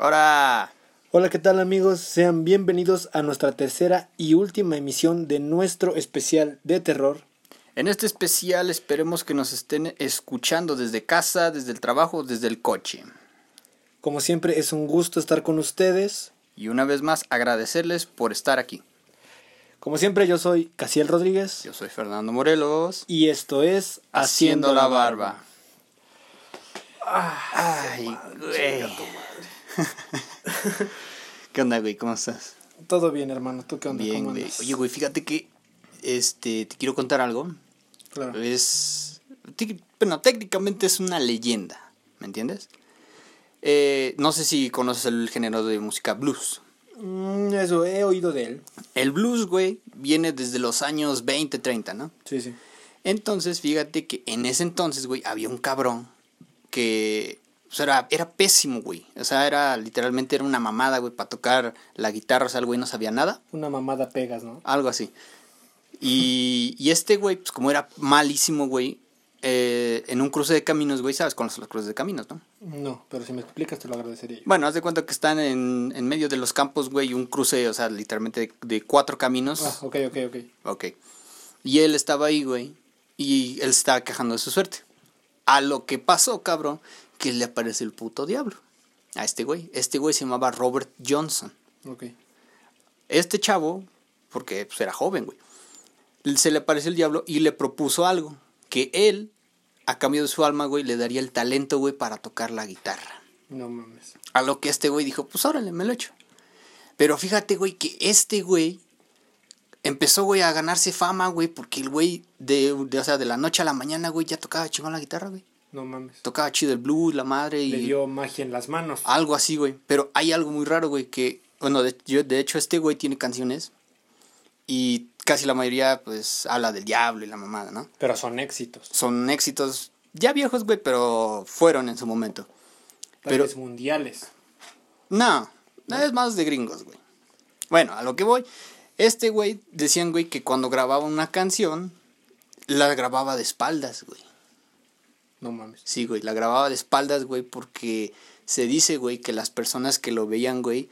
Ahora. Hola, ¿qué tal amigos? Sean bienvenidos a nuestra tercera y última emisión de nuestro especial de terror. En este especial esperemos que nos estén escuchando desde casa, desde el trabajo, desde el coche. Como siempre es un gusto estar con ustedes. Y una vez más agradecerles por estar aquí. Como siempre yo soy Casiel Rodríguez. Yo soy Fernando Morelos. Y esto es Haciendo, la barba. Ay, güey. ¿Qué onda, güey? ¿Cómo estás? Todo bien, hermano. ¿Tú qué onda? Bien, ¿Cómo güey. andas? Oye, güey, fíjate que este te quiero contar algo. Claro. Es bueno, técnicamente es una leyenda, ¿me entiendes? Eh, no sé si conoces el género de música blues. Mm, eso, he oído de él. El blues, güey, viene desde los años 20, 30, ¿no? Sí, sí. Entonces, fíjate que en ese entonces, güey, había un cabrón que o sea, era, era pésimo, güey. O sea, era literalmente era una mamada, güey, para tocar la guitarra, o sea, el güey no sabía nada. Una mamada pegas, ¿no? Algo así. Y, y este güey, pues como era malísimo, güey, eh, en un cruce de caminos, güey, ¿sabes cuáles son los cruces de caminos, no? No, pero si me explicas te lo agradecería yo. Bueno, haz de cuenta que están en, en medio de los campos, güey, un cruce, o sea, literalmente de, de cuatro caminos. Ah, ok, ok, ok. Ok. Y él estaba ahí, güey, y él estaba quejando de su suerte. A lo que pasó, cabrón, que le aparece el puto diablo. A este güey. Este güey se llamaba Robert Johnson. Ok. Este chavo, porque pues, era joven, güey, se le apareció el diablo y le propuso algo. Que él, a cambio de su alma, güey, le daría el talento, güey, para tocar la guitarra. No mames. A lo que este güey dijo, pues órale, me lo echo. Pero fíjate, güey, que este güey empezó, güey, a ganarse fama, güey, porque el güey, de, de, o sea, de la noche a la mañana, güey, ya tocaba chingón la guitarra, güey. No mames. Tocaba chido el blues, la madre y Le dio magia en las manos. algo así, güey. Pero hay algo muy raro, güey, que, bueno, de, yo, de hecho este güey tiene canciones y casi la mayoría, pues, habla del diablo y la mamada, ¿no? Pero son éxitos. Son éxitos ya viejos, güey, pero fueron en su momento. Pero- Pero mundiales. No, es más de gringos, güey. Bueno, a lo que voy. Este güey, decían, güey, que cuando grababa una canción, la grababa de espaldas, güey. No mames. Sí, güey, la grababa de espaldas, güey, porque se dice, güey, que las personas que lo veían, güey,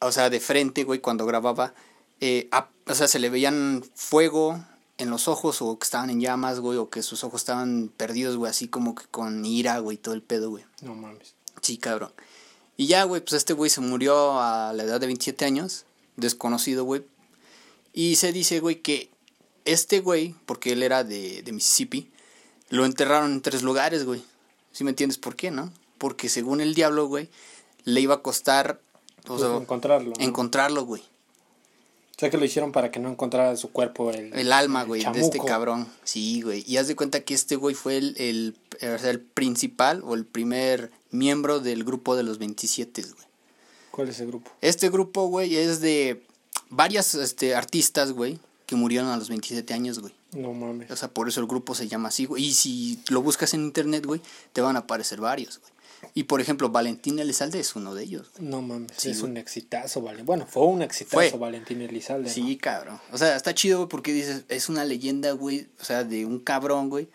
o sea, de frente, güey, cuando grababa, eh, a- o sea, se le veían fuego en los ojos o que estaban en llamas, güey, o que sus ojos estaban perdidos, güey, así como que con ira, güey, todo el pedo, güey. No mames. Sí, cabrón. Y ya, güey, pues este güey se murió a la edad de 27 años, desconocido, güey. Y se dice, güey, que este güey, porque él era de, de Mississippi, lo enterraron en tres lugares, güey. ¿Sí me entiendes por qué, no? Porque según el diablo, güey, le iba a costar o Pues sea, encontrarlo. ¿no? encontrarlo, güey. O sea que lo hicieron para que no encontrara su cuerpo el, El alma, güey, de este cabrón. Sí, güey. Y haz de cuenta que este güey fue el, el, sea, el principal o el primer miembro del grupo de los 27, güey. ¿Cuál es el grupo? Este grupo, güey, es de varias este, artistas, güey, que murieron a los 27 años, güey. No mames. O sea, por eso el grupo se llama así, güey. Y si lo buscas en internet, güey, te van a aparecer varios, güey. Y por ejemplo, Valentín Elizalde es uno de ellos. güey. No mames. Sí, es güey. un exitazo, vale. Bueno, fue un exitazo Fue. Valentín Elizalde. ¿no? Sí, cabrón. O sea, está chido, güey, porque dices, es una leyenda, güey. O sea, de un cabrón, güey.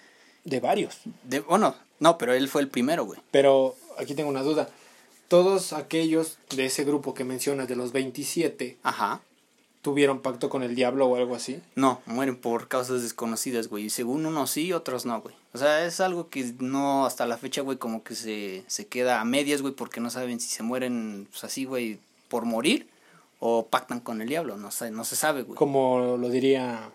De varios. De, bueno, no, pero él fue el primero, güey. Pero aquí tengo una duda. Todos aquellos de ese grupo que mencionas, de los 27, Ajá. ¿Tuvieron pacto con el diablo o algo así? No, mueren por causas desconocidas, güey. Según unos sí, otros no, güey. O sea, es algo que no, hasta la fecha, güey, como que se, se queda a medias, güey, porque no saben si se mueren, pues así, güey, por morir o pactan con el diablo. No, sé, no se sabe, güey. Como lo diría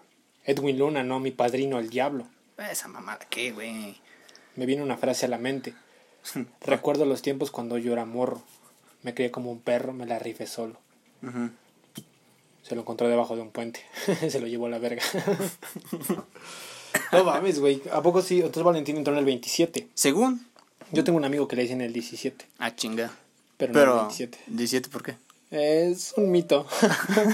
Edwin Luna, ¿no? Mi padrino, el diablo. Esa mamada, ¿qué, güey? Me viene una frase a la mente. Recuerdo los tiempos cuando yo era morro. Me crié como un perro, me la rifé solo. Se lo encontró debajo de un puente. Se lo llevó a la verga. no mames, güey. ¿A poco sí? Entonces Valentín entró en el 27. Según. Yo tengo un amigo que le dicen el 17. Ah, chinga. Pero, no Pero, el 27. 17, ¿por qué? Es un mito.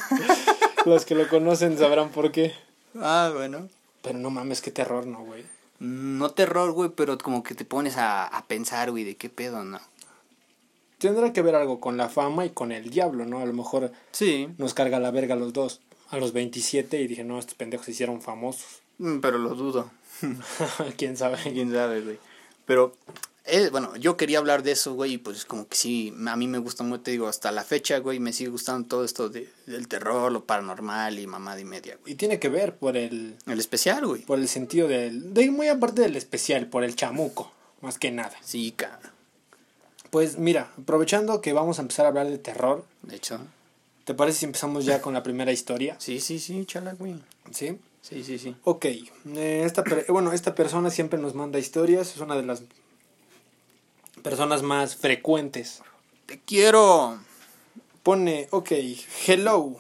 Los que lo conocen sabrán por qué. Ah, bueno. Pero no mames, qué terror, ¿no, güey? No terror, güey, pero como que te pones a, a pensar, güey, de qué pedo, ¿no? Tendrá que ver algo con la fama y con el diablo, ¿no? A lo mejor Sí. nos carga la verga a los dos. A los 27 y dije, no, estos pendejos se hicieron famosos. Mm, Pero lo dudo. ¿Quién sabe? Quién sabe, güey. Pero Eh, bueno, yo quería hablar de eso, güey, y pues como que sí, a mí me gusta mucho, te digo, hasta la fecha, güey, me sigue gustando todo esto de, del terror, lo paranormal y mamá y media, güey. Y tiene que ver por el, El especial, güey. por el sentido del, de muy aparte del especial, por el chamuco, más que nada. Sí, cabrón. Pues mira, aprovechando que vamos a empezar a hablar de terror, De hecho. ¿te parece si empezamos ya con la primera historia? Sí, sí, sí, chala, güey. ¿Sí? Sí, sí, sí. Ok, eh, esta, bueno, esta persona siempre nos manda historias, es una de las personas más frecuentes. Te quiero. Pone, ok, hello.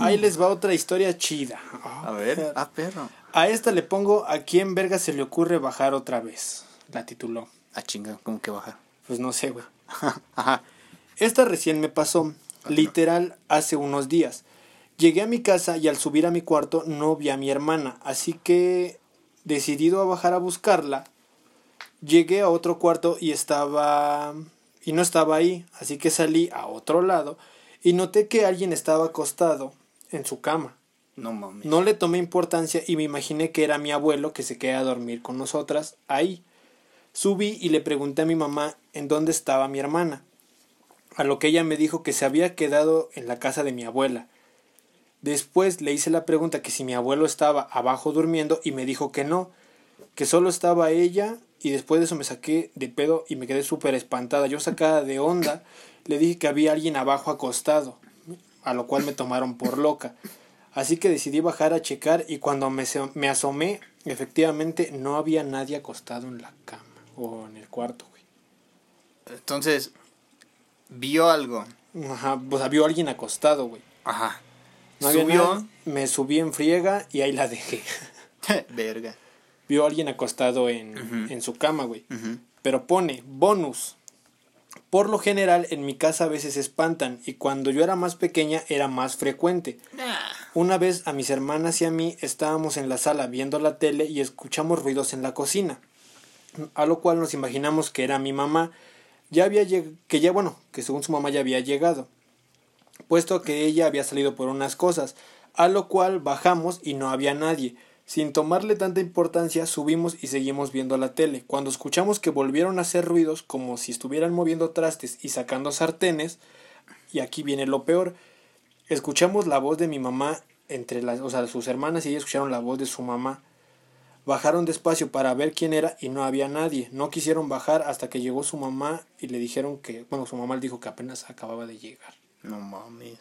Ahí les va otra historia chida. A ver. Ah, perro. A esta le pongo a quién verga se le ocurre bajar otra vez. La tituló. Ah, chinga, ¿cómo que baja? Pues no sé, güey. Ajá. Esta recién me pasó, literal, hace unos días. Llegué a mi casa y al subir a mi cuarto no vi a mi hermana, así que, decidido a bajar a buscarla, llegué a otro cuarto y estaba... y no estaba ahí, así que salí a otro lado y noté que alguien estaba acostado en su cama. No mames. No le tomé importancia y me imaginé que era mi abuelo que se queda a dormir con nosotras ahí. Subí y le pregunté a mi mamá en dónde estaba mi hermana, a lo que ella me dijo que se había quedado en la casa de mi abuela. Después le hice la pregunta que si mi abuelo estaba abajo durmiendo y me dijo que no, que solo estaba ella y después de eso me saqué de pedo y me quedé súper espantada. Yo sacada de onda le dije que había alguien abajo acostado, a lo cual me tomaron por loca. Así que decidí bajar a checar y cuando me, me asomé, efectivamente no había nadie acostado en la cama o en el cuarto, güey. Entonces, vio algo. Ajá, pues había alguien acostado, güey. Ajá. No Subió. nada, me subí en friega y ahí la dejé. Verga. Vio a alguien acostado en, en su cama, güey. Pero pone, bonus. Por lo general, en mi casa a veces se espantan y cuando yo era más pequeña era más frecuente. Una vez a mis hermanas y a mí estábamos en la sala viendo la tele y escuchamos ruidos en la cocina, a lo cual nos imaginamos que era mi mamá, ya había que ya bueno, que según su mamá ya había llegado, puesto que ella había salido por unas cosas, a lo cual bajamos y no había nadie. Sin tomarle tanta importancia, subimos y seguimos viendo la tele. Cuando escuchamos que volvieron a hacer ruidos como si estuvieran moviendo trastes y sacando sartenes, y aquí viene lo peor, escuchamos la voz de mi mamá entre las, o sea, sus hermanas y ellas escucharon la voz de su mamá. Bajaron despacio para ver quién era y no había nadie. No quisieron bajar hasta que llegó su mamá y le dijeron que, bueno, su mamá le dijo que apenas acababa de llegar. No mames.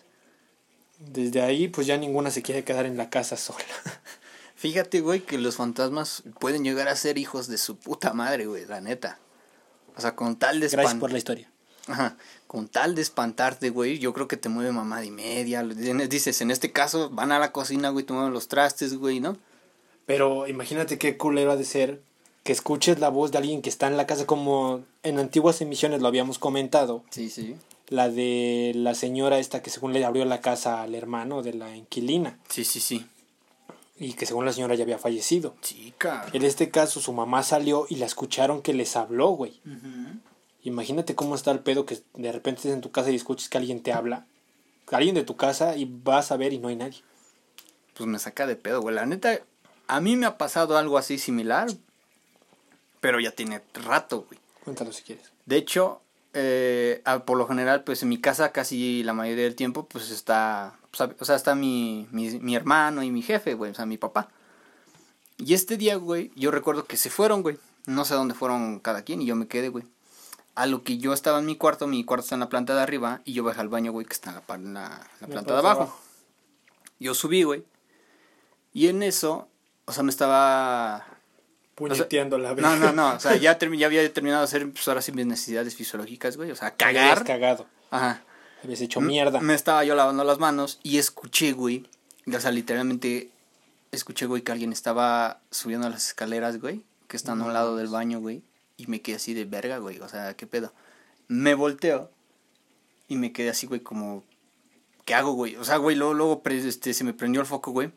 Desde ahí, pues ya ninguna se quiere quedar en la casa sola. Fíjate, güey, que los fantasmas pueden llegar a ser hijos de su puta madre, güey, la neta. O sea, con tal de Gracias por la historia. Ajá. Con tal de espantarte, güey, yo creo que te mueve mamá y media. Dices, en este caso, van a la cocina, güey, mueven los trastes, güey, ¿no? Pero imagínate qué culero ha de ser que escuches la voz de alguien que está en la casa como en antiguas emisiones lo habíamos comentado. Sí, sí. La de la señora esta que según le abrió la casa al hermano de la inquilina Sí, sí, sí. y que según la señora ya había fallecido. Chica. En este caso su mamá salió y la escucharon que les habló, güey. Imagínate cómo está el pedo que de repente estés en tu casa y escuches que alguien te habla. Alguien de tu casa y vas a ver y no hay nadie. Pues me saca de pedo, güey. La neta, a mí me ha pasado algo así similar. Pero ya tiene rato, güey. Cuéntalo si quieres. De hecho, eh, por lo general, pues en mi casa casi la mayoría del tiempo, pues está, pues, o sea, está mi, mi, mi hermano y mi jefe, güey, o sea, mi papá. Y este día, güey, yo recuerdo que se fueron, güey. No sé dónde fueron cada quien y yo me quedé, güey. A lo que yo estaba en mi cuarto, mi cuarto está en la planta de arriba y yo bajé al baño, güey, que está en la, pa- en la- la planta de abajo. Yo subí, güey. Y en eso, o sea, me estaba Puñeteando la no, no, no. O sea, ya, ya había terminado de hacer, pues ahora sí, mis necesidades fisiológicas, güey. O sea, cagar. cagado. Ajá. Habías hecho mierda. Me estaba yo lavando las manos y escuché, güey. O sea, literalmente escuché, güey, que alguien estaba subiendo las escaleras, güey. Que están a un lado del baño, güey. Y me quedé así de verga, güey. O sea, ¿qué pedo? Me volteo y me quedé así, güey, como... ¿Qué hago, güey? O sea, güey, luego, luego este, se me prendió el foco, güey.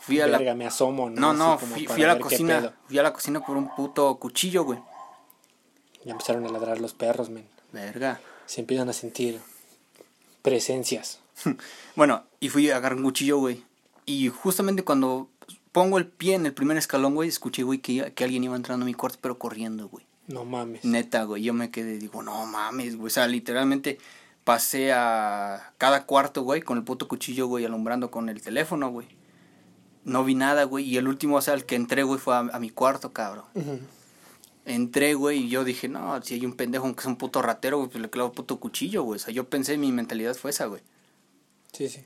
Fui a la Verga, me asomo, ¿no? no, no, fui, a la cocina. Fui a la cocina por un puto cuchillo, güey. Ya empezaron a ladrar los perros, men. Verga. Se empiezan a sentir presencias. Bueno, y fui a agarrar un cuchillo, güey. Y justamente cuando pongo el pie en el primer escalón, güey, escuché, güey, que, que alguien iba entrando a mi cuarto, pero corriendo, güey. No mames. Neta, güey. Yo me quedé, digo, no mames, güey. O sea, literalmente pasé a cada cuarto, güey, con el puto cuchillo, güey, alumbrando con el teléfono, güey. No vi nada, güey. Y el último, o sea, el que entré, güey, fue a, a mi cuarto, cabrón. Entré, güey, y yo dije, no, si hay un pendejo que es un puto ratero, güey, pues le clavo puto cuchillo, güey. O sea, yo pensé, mi mentalidad fue esa, güey. Sí, sí.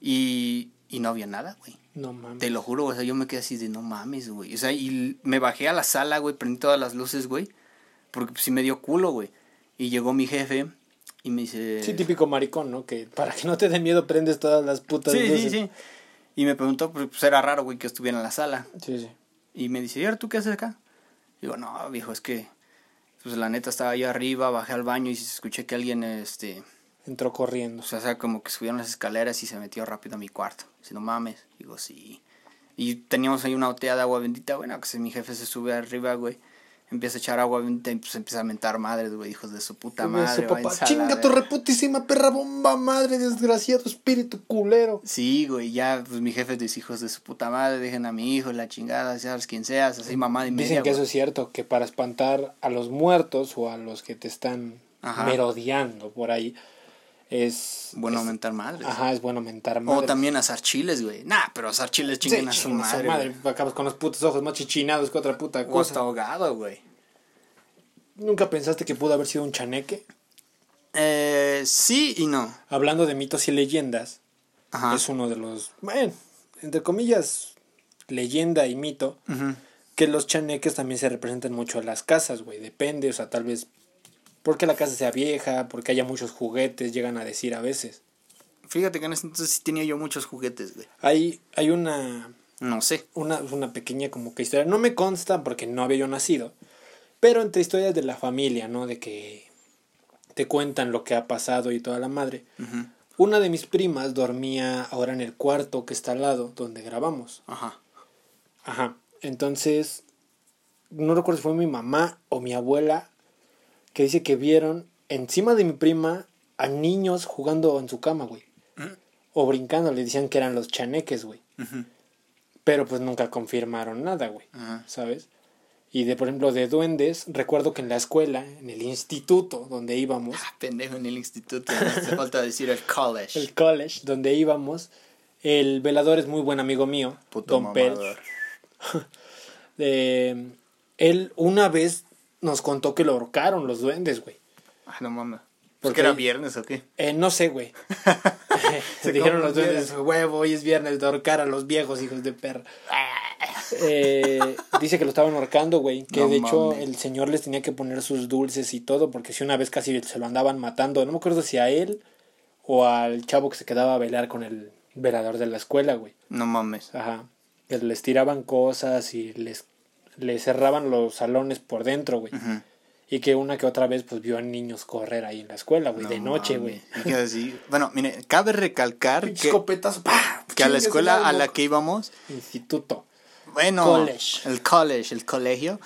Y, y no había nada, güey. No mames. Te lo juro, o sea, yo me quedé así de no mames, güey. O sea, y me bajé a la sala, güey, prendí todas las luces, güey. Porque pues, sí me dio culo, güey. Y llegó mi jefe y me dice... Sí, típico maricón, ¿no? Que para que no te dé miedo prendes todas las putas Sí, sí, luces. sí. Y me preguntó, pues era raro, güey, que estuviera en la sala. Sí, sí. Y me dice, ¿y ahora tú qué haces acá? Digo, no, viejo, es que... Pues la neta estaba ahí arriba, bajé al baño y escuché que alguien, este... Entró corriendo. O sea, o sea, como que subieron las escaleras y se metió rápido a mi cuarto. Dice, no mames. Digo, sí. Y teníamos ahí una botella de agua bendita, bueno, que si mi jefe se sube arriba, güey. Empieza a echar agua y pues empieza a mentar madres, güey, hijos de su puta madre. su papá, a Chinga tu verga". reputísima perra bomba madre, desgraciado espíritu culero. Sí, güey, ya, pues mi jefe dice, hijos de su puta madre, dejen a mi hijo, la chingada, seas quien seas, así mamá y media, Dicen que güey. eso es cierto, que para espantar a los muertos o a los que te están Ajá. merodeando por ahí, es... Bueno, es- mentar madres. Ajá, es bueno mentar O madres. también asar chiles, güey. Nah, pero asar chiles Sí, chinguen a su madre. güey. Acabas con los putos ojos más chichinados que otra puta O hasta cosa. ahogado, güey. ¿Nunca pensaste que pudo haber sido un chaneque? Eh, sí y no. Hablando de mitos y leyendas, Ajá. es uno de los, bueno, entre comillas, leyenda y mito, que los chaneques también se representan mucho en las casas, güey. Depende, o sea, tal vez porque la casa sea vieja, porque haya muchos juguetes, llegan a decir a veces. Fíjate que en ese entonces sí tenía yo muchos juguetes, güey. Hay, hay una, No sé. una, una pequeña como que historia, no me consta porque no había yo nacido, pero entre historias de la familia, ¿no? De que te cuentan lo que ha pasado y toda la madre. Una de mis primas dormía ahora en el cuarto que está al lado, donde grabamos. Ajá. Ajá. Entonces, no recuerdo si fue mi mamá o mi abuela que dice que vieron encima de mi prima a niños jugando en su cama, güey. Mm. O brincando, le decían que eran los chaneques, güey. Pero pues nunca confirmaron nada, güey. ¿Sabes? Y de, por ejemplo, de duendes, recuerdo que en la escuela, en el instituto donde íbamos, Ah, pendejo en el instituto. No hace falta decir el college. el college donde íbamos, el velador es muy buen amigo mío, Puto Don Pel. Eh, él una vez nos contó que lo ahorcaron los duendes, güey. Ah, no mames. ¿Por ¿Por qué? qué era viernes o qué? Eh, no sé, güey. Se dijeron los duendes, huevo, hoy es viernes de ahorcar a los viejos hijos de perra. Eh, dice que lo estaban ahorcando, güey. Que No de hecho mames. el señor les tenía que poner sus dulces y todo, porque si una vez casi se lo andaban matando. No me acuerdo si a él o al chavo que se quedaba a velar con el velador de la escuela, güey. No mames. Ajá. Que les tiraban cosas y les, les cerraban los salones por dentro, güey. Y que una que otra vez pues vio a niños correr ahí en la escuela, güey, No de noche, güey. Bueno, mire, cabe recalcar que, escopetazo, ¡pah! que a la escuela a la que íbamos, Instituto. bueno, College. el college, el colegio,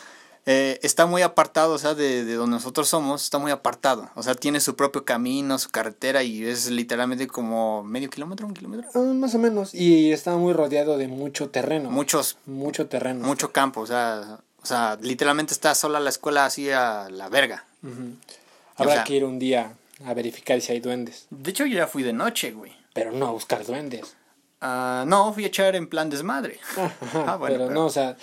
eh, está muy apartado, o sea, de, de donde nosotros somos, está muy apartado. O sea, tiene su propio camino, su carretera y es literalmente como medio kilómetro, un kilómetro. Ah, más o menos. Y estaba muy rodeado de mucho terreno. Muchos, Mucho terreno. mucho campo, o sea, o sea, literalmente está sola la escuela así a la verga. Ujú. Habrá O sea- que ir un día a verificar si hay duendes. De hecho, yo ya fui de noche, güey. Pero no a buscar duendes. Ah, no, fui a echar en plan desmadre. Ah, bueno, pero, pero- no, o sea,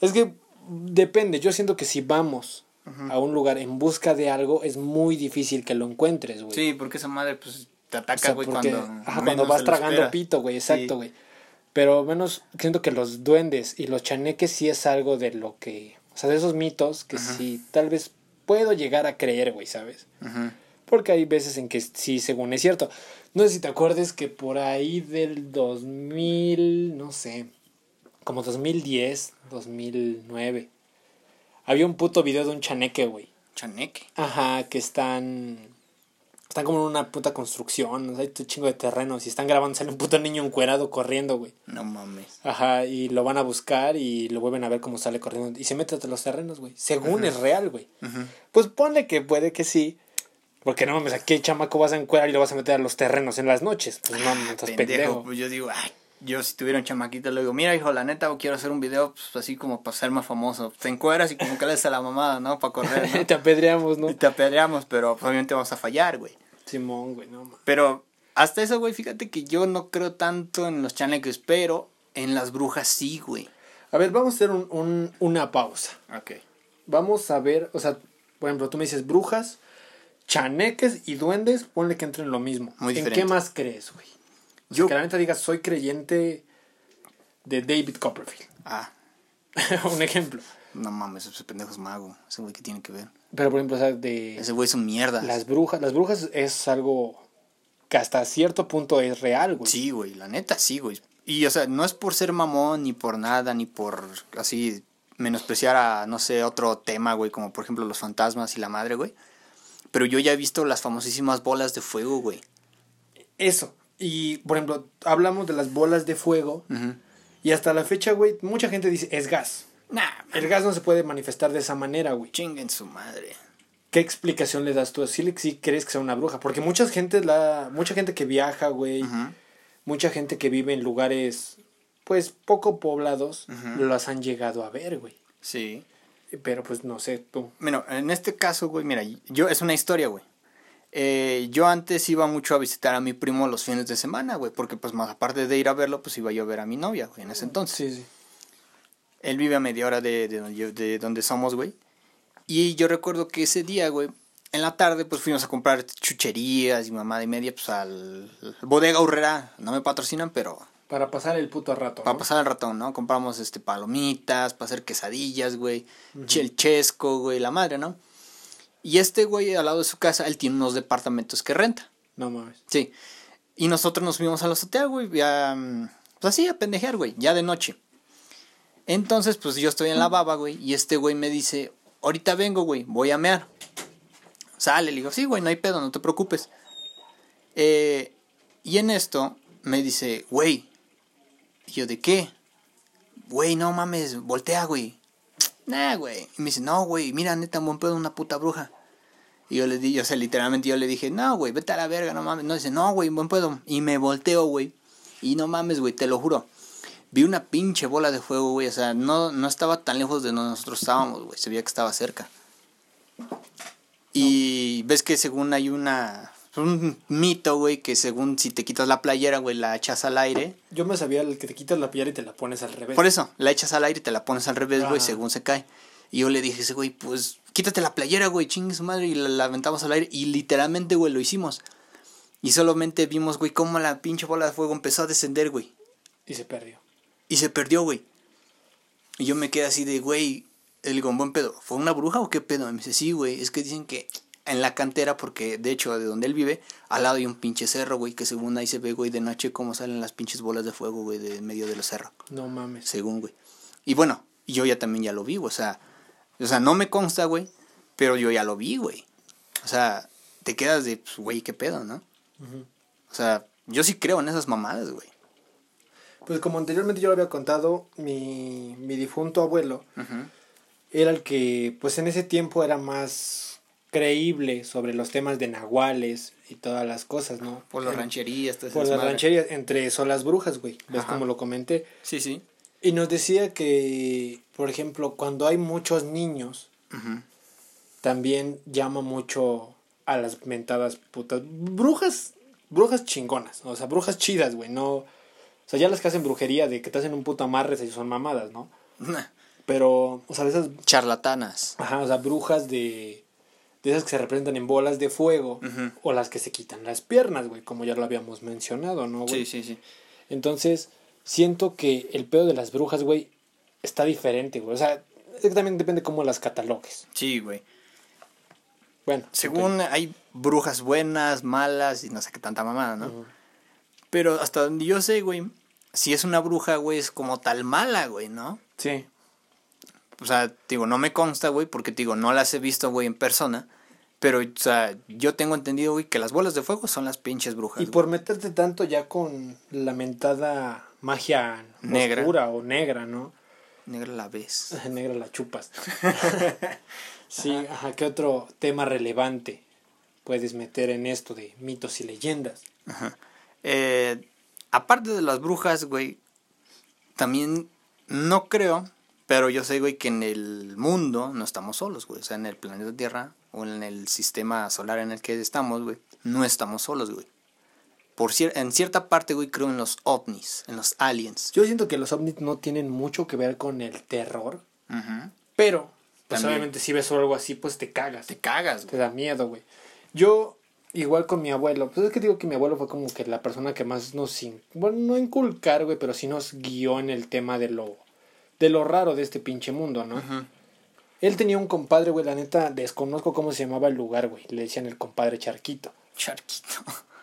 es que depende. Yo siento que si vamos a un lugar en busca de algo, es muy difícil que lo encuentres, güey. Sí, porque esa madre pues te ataca, güey, cuando, ajá, cuando vas tragando pito, güey, exacto, Sí. güey. Pero menos siento que los duendes y los chaneques sí es algo de lo que, o sea, de esos mitos que sí tal vez puedo llegar a creer, güey, ¿sabes? Porque hay veces en que sí, según es cierto. No sé si te acuerdes que por ahí del 2000, no sé, como 2010, 2009, había un puto video de un chaneque, güey. Chaneque. Ajá, que están. Están como en una puta construcción, hay un chingo de terrenos y están grabando, sale un puto niño encuerado corriendo, güey. No mames. Ajá, y lo van a buscar y lo vuelven a ver cómo sale corriendo y se mete entre los terrenos, güey. Según es real, güey. Pues ponle que puede que sí. Porque no mames, ¿a qué chamaco vas a encuerar y lo vas a meter a los terrenos en las noches? Pues no, no estás Pendejo, pendejo. pues yo digo, ay, yo si tuviera un chamaquito le digo, mira hijo, la neta, quiero hacer un video pues, así como para ser más famoso. Te encueras y como que le a la mamada, ¿no? Para correr, ¿no? te apedreamos, ¿no? Y te apedreamos, pero pues, obviamente vamos a fallar, güey. Simón, güey, no mames. Pero hasta eso, güey, fíjate que yo no creo tanto en los chaneques, pero en las brujas sí, güey. A ver, vamos a hacer un, un, una pausa. Ok. Vamos a ver, o sea, por ejemplo, tú me dices brujas, chaneques y duendes, ponle que entren lo mismo. Muy ¿En diferente. qué más crees, güey? O sea, Yo- que la neta digas, soy creyente de David Copperfield. Ah, un ejemplo. no mames, ese pendejo es mago. Ese güey que tiene que ver. Pero por ejemplo, o sea, de Ese güey es un mierda. las brujas, las brujas es algo que hasta cierto punto es real, güey. Sí, güey, la neta sí, güey. Y, o sea, no es por ser mamón, ni por nada, ni por así menospreciar a, no sé, otro tema, güey, como por ejemplo los fantasmas y la madre, güey. Pero yo ya he visto las famosísimas bolas de fuego, güey. Eso. Y por ejemplo, hablamos de las bolas de fuego y hasta la fecha, güey, mucha gente dice es gas. Nah, El gas no se puede manifestar de esa manera, güey. chinguen su madre. ¿Qué explicación le das tú? ¿Sí, le- sí crees que sea una bruja? Porque mucha gente, la, mucha gente que viaja, güey, mucha gente que vive en lugares, pues, poco poblados, Ujú. las han llegado a ver, güey. Sí. Pero, pues, no sé, tú. Bueno, en este caso, güey, mira, yo es una historia, güey. Eh, yo antes iba mucho a visitar a mi primo los fines de semana, güey, porque pues más aparte de ir a verlo, pues iba yo a ver a mi novia, güey, en ese entonces. Sí, sí. Él vive a media hora de, de, donde de donde somos, güey. Y yo recuerdo que ese día, güey, en la tarde, pues fuimos a comprar chucherías y mamada y media, pues al Bodega Urrera. No me patrocinan, pero Para pasar el puto rato, para ¿no? pasar el ratón, ¿no? Compramos este palomitas, para hacer quesadillas, güey. El chesco, güey, la madre, ¿no? Y este güey, al lado de su casa, él tiene unos departamentos que renta. No mames. Sí. Y nosotros nos fuimos a la azotea, güey, mm, pues así, a pendejear, güey, ya de noche. Entonces, pues yo estoy en la baba, güey, y este güey me dice, ahorita vengo, güey, voy a mear. Sale, le digo, sí, güey, no hay pedo, no te preocupes. Eh, y en esto me dice, güey, y yo, ¿de qué? Güey, no mames, voltea, güey. Nah, güey. Y me dice, no, güey, mira, neta, buen pedo, una puta bruja. Y yo le di, o sea, literalmente yo le dije, no, güey, vete a la verga, no mames. No, dice, no, güey, buen pedo. Y me volteo, güey. Y no mames, güey, te lo juro. Vi una pinche bola de fuego, güey. O sea, no, no estaba tan lejos de donde nosotros estábamos, güey. Se veía que estaba cerca. Y ves que según hay una... Un mito, güey, que según si te quitas la playera, güey, la echas al aire. Yo me sabía el que te quitas la piel y te la pones al revés. Por eso, la echas al aire y te la pones al revés, güey, según se cae. Y yo le dije ese güey, pues quítate la playera, güey, chingue su madre. Y la, la aventamos al aire. Y literalmente, güey, lo hicimos. Y solamente vimos, güey, cómo la pinche bola de fuego empezó a descender, güey. Y se perdió. Y se perdió, güey. Y yo me quedé así de, güey, el buen pedo. ¿Fue una bruja o qué pedo? Y me dice, sí, güey, es que dicen que en la cantera, porque de hecho de donde él vive, al lado hay un pinche cerro, güey, que según ahí se ve, güey, de noche cómo salen las pinches bolas de fuego, güey, de en medio de los cerros No mames. según, güey. Y bueno, yo ya también ya lo vi, o sea, o sea, no me consta, güey, pero yo ya lo vi, güey. O sea, te quedas de, pues, güey, qué pedo, ¿no? O sea, yo sí creo en esas mamadas, güey. Pues como anteriormente yo lo había contado, mi, mi difunto abuelo era el que, pues en ese tiempo era más creíble sobre los temas de nahuales y todas las cosas, ¿no? Por las rancherías, Por las rancherías, entre eso las brujas, güey. ¿Ves como lo comenté? Sí, sí. Y nos decía que, por ejemplo, cuando hay muchos niños, también llama mucho a las mentadas putas. Brujas, brujas chingonas, o sea, brujas chidas, güey, no... O sea, ya las que hacen brujería de que te hacen un puto amarre y son mamadas, ¿no? Pero, o sea, de esas, Charlatanas. ajá, o sea, brujas de, de esas que se representan en bolas de fuego, o las que se quitan las piernas, güey, como ya lo habíamos mencionado, ¿no, güey? Sí, sí, sí. Entonces, siento que el pedo de las brujas, güey, está diferente, güey. O sea, es que también depende cómo las catalogues. Sí, güey. Bueno, Según hay brujas buenas, malas y no sé qué tanta mamada, ¿no? Pero hasta donde yo sé, güey, si es una bruja, güey, es como tal mala, güey, ¿no? Sí. O sea, digo, no me consta, güey, porque digo, no las he visto, güey, en persona. Pero, o sea, yo tengo entendido, güey, que las bolas de fuego son las pinches brujas. Y güey. por meterte tanto ya con la mentada magia Negra. oscura o negra, ¿no? Negra la ves. negra la chupas. sí, ajá, ¿qué otro tema relevante puedes meter en esto de mitos y leyendas? Ajá. Eh, aparte de las brujas, güey, también no creo, pero yo sé, güey, que en el mundo no estamos solos, güey. O sea, en el planeta Tierra o en el sistema solar en el que estamos, güey, no estamos solos, güey. Por cier en cierta parte, güey, creo en los ovnis, en los aliens. Yo siento que los ovnis no tienen mucho que ver con el terror, pero, pues También. obviamente si ves algo así, pues te cagas. Te cagas, Te güey. da miedo, güey. Yo, igual con mi abuelo, pues es que digo que mi abuelo fue como que la persona que más nos, bueno, no inculcar, güey, pero sí nos guió en el tema de lo, de lo raro de este pinche mundo, ¿no? Ujú. Él tenía un compadre, güey, la neta, desconozco cómo se llamaba el lugar, güey. Le decían el compadre Charquito. Charquito.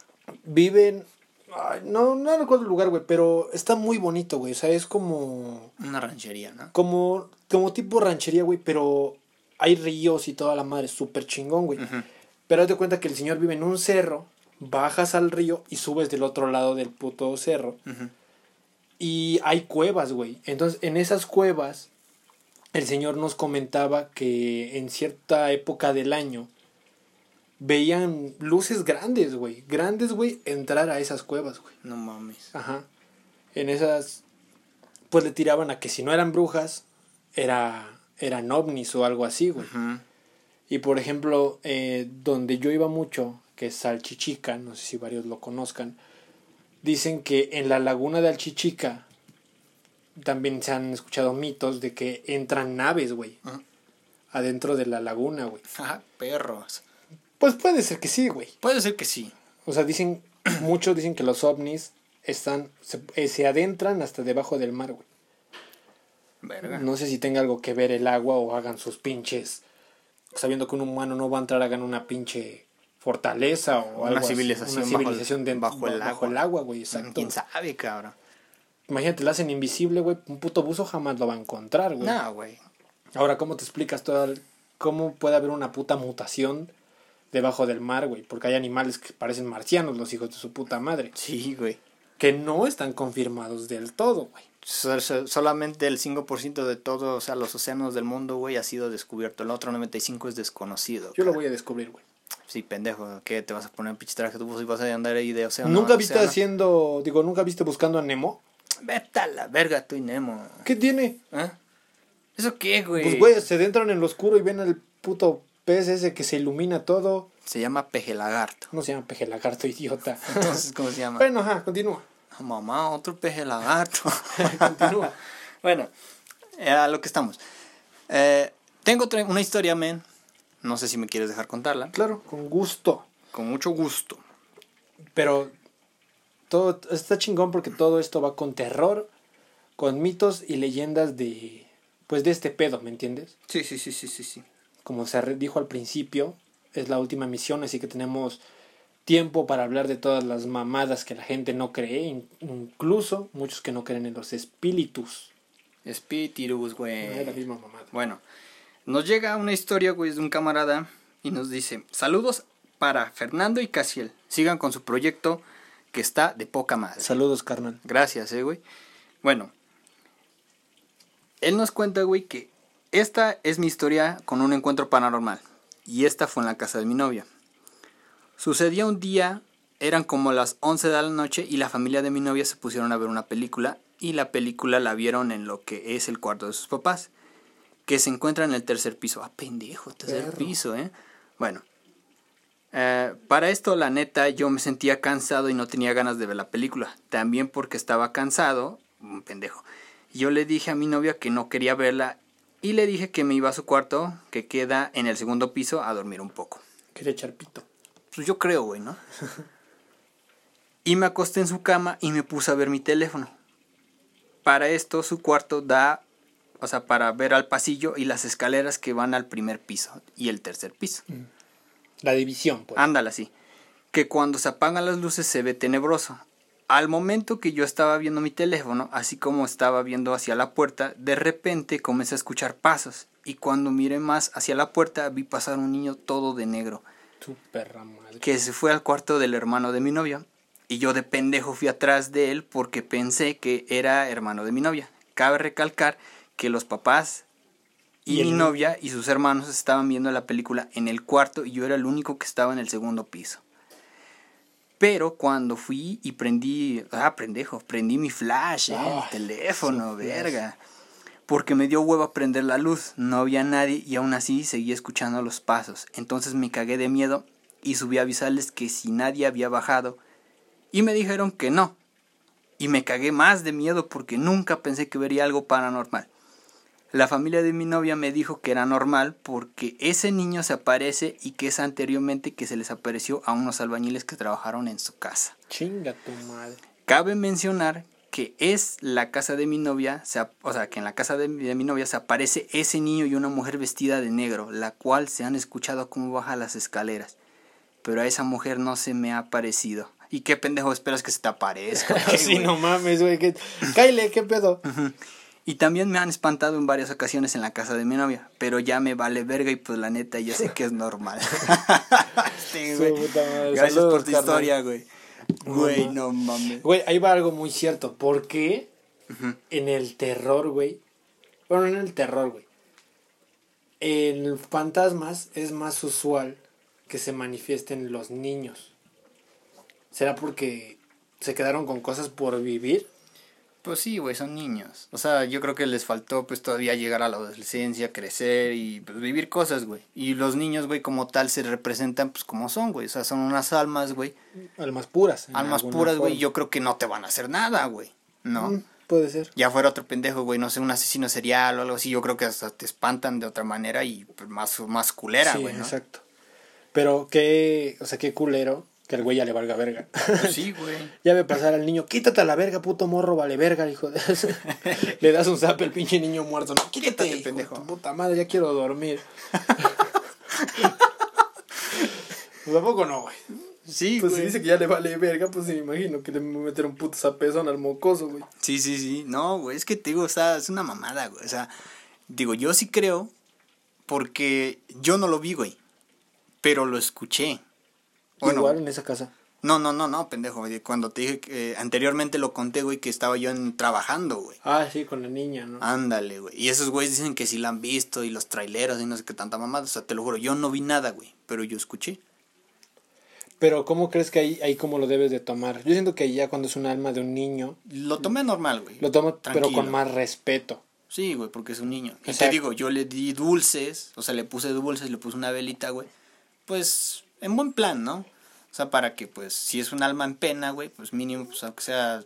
Viven, ay, no, no recuerdo el lugar, güey, pero está muy bonito, güey. O sea, es como, Una ranchería, ¿no? como, como tipo ranchería, güey, pero hay ríos y toda la madre, súper chingón, güey. Ujú. Pero haz de cuenta que el señor vive en un cerro, bajas al río y subes del otro lado del puto cerro. Y hay cuevas, güey. Entonces, en esas cuevas, el señor nos comentaba que en cierta época del año veían luces grandes, güey. Grandes, güey, entrar a esas cuevas, güey. No mames. Ajá. En esas, pues le tiraban a que si no eran brujas, era, eran ovnis o algo así, güey. Y por ejemplo, eh, donde yo iba mucho, que es Salchichica, no sé si varios lo conozcan, dicen que en la laguna de Alchichica también se han escuchado mitos de que entran naves, güey, Ujú. adentro de la laguna, güey. Ajá, perros. Pues puede ser que sí, güey. Puede ser que sí. O sea, dicen, muchos dicen que los ovnis están, se, eh, se adentran hasta debajo del mar, güey. Verga. No sé si tenga algo que ver el agua o hagan sus pinches, sabiendo que un humano no va a entrar, hagan una pinche fortaleza o Una algo así, civilización una bajo- civilización bajo el bajo agua. el agua, güey, exacto. ¿Quién sabe, cabrón? Imagínate, la hacen invisible, güey, un puto buzo jamás lo va a encontrar, güey. No, güey. Ahora, ¿cómo te explicas todo el- cómo puede haber una puta mutación debajo del mar, güey? Porque hay animales que parecen marcianos, los hijos de su puta madre, Sí, güey. que no están confirmados del todo, güey. So- so- solamente el 5% de todos, o sea, los océanos del mundo, güey, ha sido descubierto. El otro 95% es desconocido. Yo lo voy a descubrir, güey. Sí, pendejo. ¿Qué? ¿Te vas a poner un pinche traje tú y vas a andar ahí de océano? ¿Nunca viste océano? haciendo, digo, nunca viste buscando a Nemo? Vete a la verga, tú y Nemo. ¿Qué tiene? ¿Eh? ¿Eso qué, güey? Pues, güey, se adentran en lo oscuro y ven al puto pez ese que se ilumina todo. Se llama peje lagarto. No se llama peje lagarto, idiota. Entonces, ¿cómo se llama? bueno, ajá, continúa. Ah, Mamá, otro peje lagarto. Continúa. bueno, eh, a lo que estamos. Eh, tengo una historia, men. No sé si me quieres dejar contarla. Claro, con gusto. Con mucho gusto. Pero todo está chingón porque todo esto va con terror, con mitos y leyendas de pues de este pedo, ¿me entiendes? Sí, sí, sí, sí, sí, sí. Como se dijo al principio, es la última misión, así que tenemos tiempo para hablar de todas las mamadas que la gente no cree, in- incluso muchos que no creen en los espíritus. Espíritus, No es la güey. misma mamada. Bueno, nos llega una historia, güey, de un camarada y nos dice, saludos para Fernando y Casiel. Sigan con su proyecto que está de poca madre. Saludos, carnal. Gracias, eh, güey. Bueno, él nos cuenta, güey, que esta es mi historia con un encuentro paranormal. Y esta fue en la casa de mi novia. Sucedía un día, eran como las 11 de la noche y la familia de mi novia se pusieron a ver una película y la película la vieron en lo que es el cuarto de sus papás, que se encuentra en el tercer piso. Ah, pendejo, tercer Perro. piso, ¿eh? Bueno, eh, para esto, la neta, yo me sentía cansado y no tenía ganas de ver la película. También porque estaba cansado, un pendejo. Yo le dije a mi novia que no quería verla y le dije que me iba a su cuarto, que queda en el segundo piso, a dormir un poco. Quería echar pito. Pues yo creo, güey, ¿no? y me acosté en su cama y me puse a ver mi teléfono. Para esto, su cuarto da, o sea, para ver al pasillo y las escaleras que van al primer piso y el tercer piso. La división, pues. Ándale así. Que cuando se apagan las luces se ve tenebroso. Al momento que yo estaba viendo mi teléfono, así como estaba viendo hacia la puerta, de repente comencé a escuchar pasos. Y cuando miré más hacia la puerta, vi pasar un niño todo de negro, Tu perra madre. que se fue al cuarto del hermano de mi novia. Y yo de pendejo fui atrás de él porque pensé que era hermano de mi novia. Cabe recalcar que los papás y, Y mi novia y sus hermanos estaban viendo la película en el cuarto y yo era el único que estaba en el segundo piso. Pero cuando fui y prendí, ah, pendejo, prendí mi flash, eh, Ah, el teléfono, verga. Porque me dio huevo prender la luz, no había nadie y aún así seguía escuchando los pasos. Entonces me cagué de miedo y subí a avisarles que si nadie había bajado. Y me dijeron que no. Y me cagué más de miedo porque nunca pensé que vería algo paranormal. La familia de mi novia me dijo que era normal porque ese niño se aparece y que es anteriormente que se les apareció a unos albañiles que trabajaron en su casa. Chinga tu madre. Cabe mencionar que es la casa de mi novia, se o sea, que en la casa de mi, de mi novia se aparece ese niño y una mujer vestida de negro, la cual se han escuchado cómo baja las escaleras. Pero a esa mujer no se me ha aparecido. ¿Y qué pendejo esperas que se te aparezca? ¿Qué, Sí, no mames, güey. que- Kyle, ¿qué pedo? Y también me han espantado en varias ocasiones en la casa de mi novia, pero ya me vale verga y pues la neta ya sé que es normal. Sí, güey. Gracias Saludos, por tu carnal. historia, güey. Güey, no mames. Güey, ahí va algo muy cierto. ¿Por qué en el terror, güey? Bueno, en el terror, güey. En fantasmas es más usual que se manifiesten los niños. ¿Será porque se quedaron con cosas por vivir? Pues sí, güey, son niños. O sea, yo creo que les faltó pues todavía llegar a la adolescencia, crecer y pues, vivir cosas, güey. Y los niños, güey, como tal se representan pues como son, güey. O sea, son unas almas, güey. Almas puras. Almas puras, güey. Yo creo que no te van a hacer nada, güey. ¿No? Mm, puede ser. Ya fuera otro pendejo, güey, no sé, un asesino serial o algo así, yo creo que hasta te espantan de otra manera y pues, más, más culera, sí, güey, ¿no? exacto. Pero qué, o sea, qué culero que el güey ya le valga verga. Pues sí, güey. Ya ve pasar al niño, quítate a la verga, puto morro, vale verga, hijo de... Le das un zap al pinche niño muerto, no, quítate, hijo de pendejo. tu puta madre, ya quiero dormir. pues tampoco no, güey. Sí, Pues si güey. dice que ya le vale verga, pues sí, me imagino que le va a meter un puto zapezón al mocoso, güey. Sí, sí, sí. No, güey, es que te digo, o sea, es una mamada, güey. O sea, digo, yo sí creo porque yo no lo vi, güey. Pero lo escuché. Bueno, Igual en esa casa. no, no, no, no, pendejo. güey, Cuando te dije que eh, anteriormente lo conté, güey, que estaba yo en, trabajando, güey. Ah, sí, con la niña, ¿no? Ándale, güey. Y esos güeyes dicen que sí la han visto y los traileros y no sé qué tanta mamada. O sea, te lo juro, yo no vi nada, güey. Pero yo escuché. Pero ¿cómo crees que ahí, ahí cómo lo debes de tomar? Yo siento que ya cuando es un alma de un niño, Lo tomé normal, güey. lo tomo pero con más respeto. Sí, güey, porque es un niño. Y te digo, yo le di dulces, o sea, le puse dulces, le puse una velita, güey. Pues, en buen plan, ¿no? O sea, para que, pues, si es un alma en pena, güey, pues mínimo, pues, aunque sea,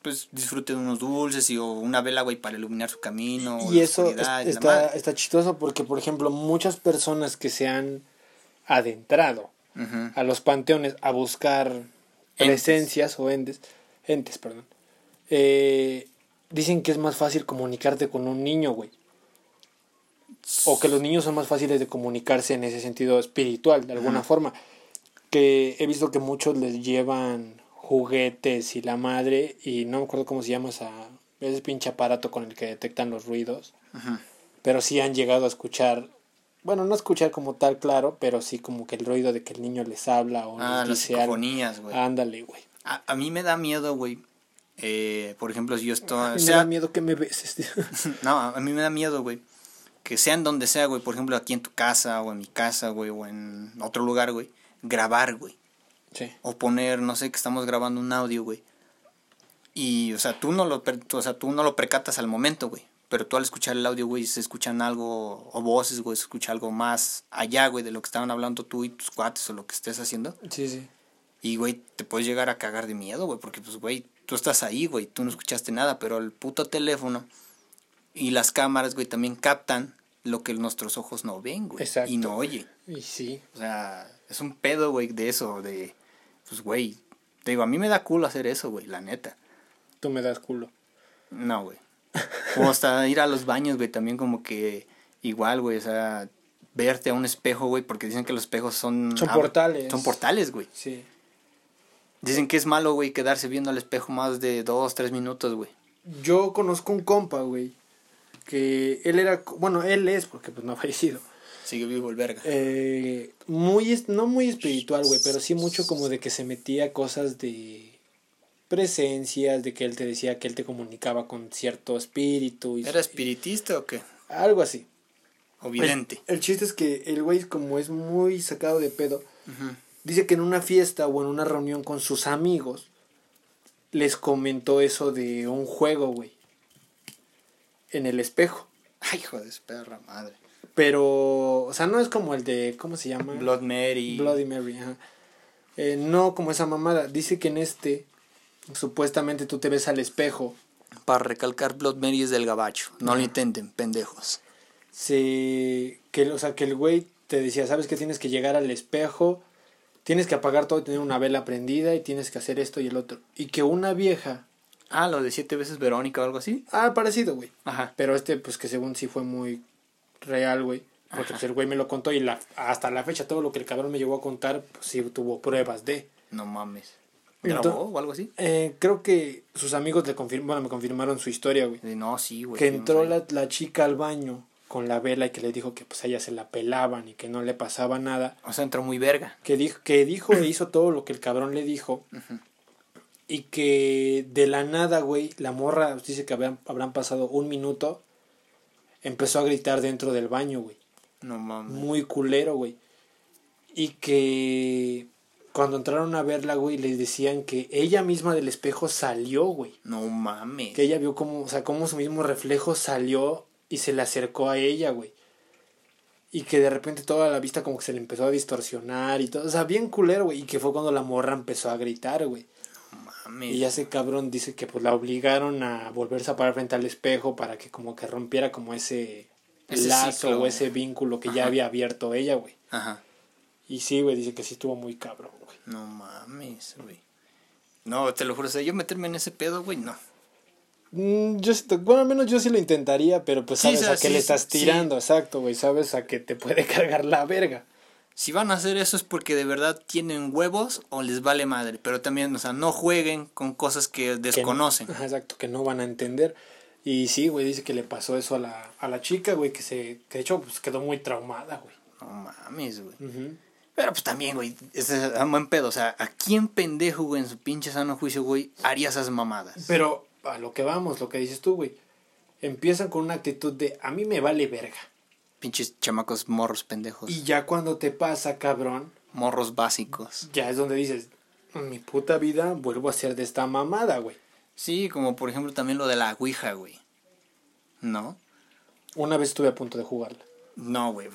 pues, disfrute de unos dulces y o una vela, güey, para iluminar su camino. o Y la eso es- está, chistoso porque, por ejemplo, muchas personas que se han adentrado a los panteones a buscar presencias o entes, entes, perdón, eh, dicen que es más fácil comunicarte con un niño, güey. O que los niños son más fáciles de comunicarse en ese sentido espiritual, de alguna forma. Que he visto que muchos les llevan juguetes y la madre, y no me acuerdo cómo se llama esa, ese pinche aparato con el que detectan los ruidos pero sí han llegado a escuchar, bueno, no escuchar como tal, claro, pero sí como que el ruido de que el niño les habla o Ah, les las dice psicofonías, güey. Ándale, güey. A, a mí me da miedo, güey. Eh, por ejemplo, si yo estoy... Ay, o Me da miedo que me beses. tío. No, a mí me da miedo, güey. Que sean donde sea, güey. Por ejemplo, aquí en tu casa o en mi casa, güey. O en otro lugar, güey. Grabar, güey. sí. O poner, no sé, que estamos grabando un audio, güey. Y, o sea, tú no lo, o sea, tú no lo percatas al momento, güey. Pero tú al escuchar el audio, güey, se escuchan algo, o voces, güey, se escucha algo más allá, güey, de lo que estaban hablando tú y tus cuates o lo que estés haciendo. Sí, sí. Y, güey, te puedes llegar a cagar de miedo, güey, porque, pues, güey, tú estás ahí, güey, tú no escuchaste nada, pero el puto teléfono y las cámaras, güey, también captan lo que nuestros ojos no ven, güey. Exacto. Y no oyen. Y sí. O sea, es un pedo, güey, de eso, de, pues, güey, te digo, a mí me da culo hacer eso, güey, la neta. Tú me das culo. No, güey. O hasta ir a los baños, güey, también como que igual, güey, o sea, verte a un espejo, güey, porque dicen que los espejos son... Son ah, portales. Son portales, güey. Sí. Dicen que es malo, güey, quedarse viendo al espejo más de dos, tres minutos, güey. Yo conozco un compa, güey, que él era, bueno, él es, porque pues no ha fallecido, Sigue vivo el verga. eh, muy, no muy espiritual, güey, pero sí mucho como de que se metía cosas de presencias, de que él te decía que él te comunicaba con cierto espíritu. Y, ¿Era espiritista o qué? Algo así. O vidente. El, el chiste es que el güey, como es muy sacado de pedo, dice que en una fiesta o en una reunión con sus amigos les comentó eso de un juego, güey. En el espejo. Ay, hijo de perra madre. Pero, o sea, no es como el de, ¿cómo se llama? Blood Mary. Bloody Mary, ajá. Eh, no como esa mamada. Dice que en este, supuestamente tú te ves al espejo. Para recalcar, Blood Mary es del gabacho. No lo intenten, pendejos. Se, que, o sea, que el güey te decía, sabes que tienes que llegar al espejo, tienes que apagar todo y tener una vela prendida y tienes que hacer esto y el otro. Y que una vieja... Ah, lo de siete veces Verónica o algo así. Ah, parecido, güey. Ajá. Pero este, pues que según sí fue muy real, güey. Porque pues, el güey me lo contó y la, hasta la fecha todo lo que el cabrón me llegó a contar, pues sí tuvo pruebas de. No mames. ¿Grabó o algo así? Eh, creo que sus amigos le confirmaron, bueno, me confirmaron su historia, güey. No, sí, güey. Que entró la, la chica al baño con la vela y que le dijo que pues a ella se la pelaban y que no le pasaba nada. O sea, entró muy verga. Que dijo, que dijo e hizo todo lo que el cabrón le dijo. Y que de la nada, güey, la morra dice que habrán, habrán pasado un minuto. Empezó a gritar dentro del baño, güey. No mames. Muy culero, güey. Y que cuando entraron a verla, güey, les decían que ella misma del espejo salió, güey. No mames. Que ella vio como, o sea, como su mismo reflejo salió y se le acercó a ella, güey. Y que de repente toda la vista como que se le empezó a distorsionar y todo. O sea, bien culero, güey. Y que fue cuando la morra empezó a gritar, güey. Mames. Y ya ese cabrón dice que pues la obligaron a volverse a parar frente al espejo para que como que rompiera como ese, Ese lazo ciclo, o ese vínculo que ya había abierto ella, güey. Ajá. Y sí, güey, dice que sí estuvo muy cabrón, güey. No mames, güey. No, te lo juro, o sea, yo meterme en ese pedo, güey, no. Mm, yo bueno, al menos yo sí lo intentaría, pero pues Sí, sabes o sea, a qué sí, le estás sí. tirando, exacto, güey, sabes a que te puede cargar la verga. Si van a hacer eso es porque de verdad tienen huevos o les vale madre. Pero también, o sea, no jueguen con cosas que que no- desconocen. ajá, exacto, que no van a entender. Y sí, güey, dice que le pasó eso a la, a la chica, güey, que se, que de hecho pues quedó muy traumada, güey. No mames, güey. Ujú. Pero pues también, güey, es un buen pedo. O sea, ¿a quién pendejo, güey, en su pinche sano juicio, güey, haría esas mamadas? Pero a lo que vamos, lo que dices tú, güey. Empiezan con una actitud de a mí me vale verga. Pinches chamacos morros pendejos. Y ya cuando te pasa, cabrón, Morros básicos. ya es donde dices, en mi puta vida vuelvo a ser de esta mamada, güey. Sí, como por ejemplo también lo de la Ouija, güey. ¿No? Una vez estuve a punto de jugarla. No, güey,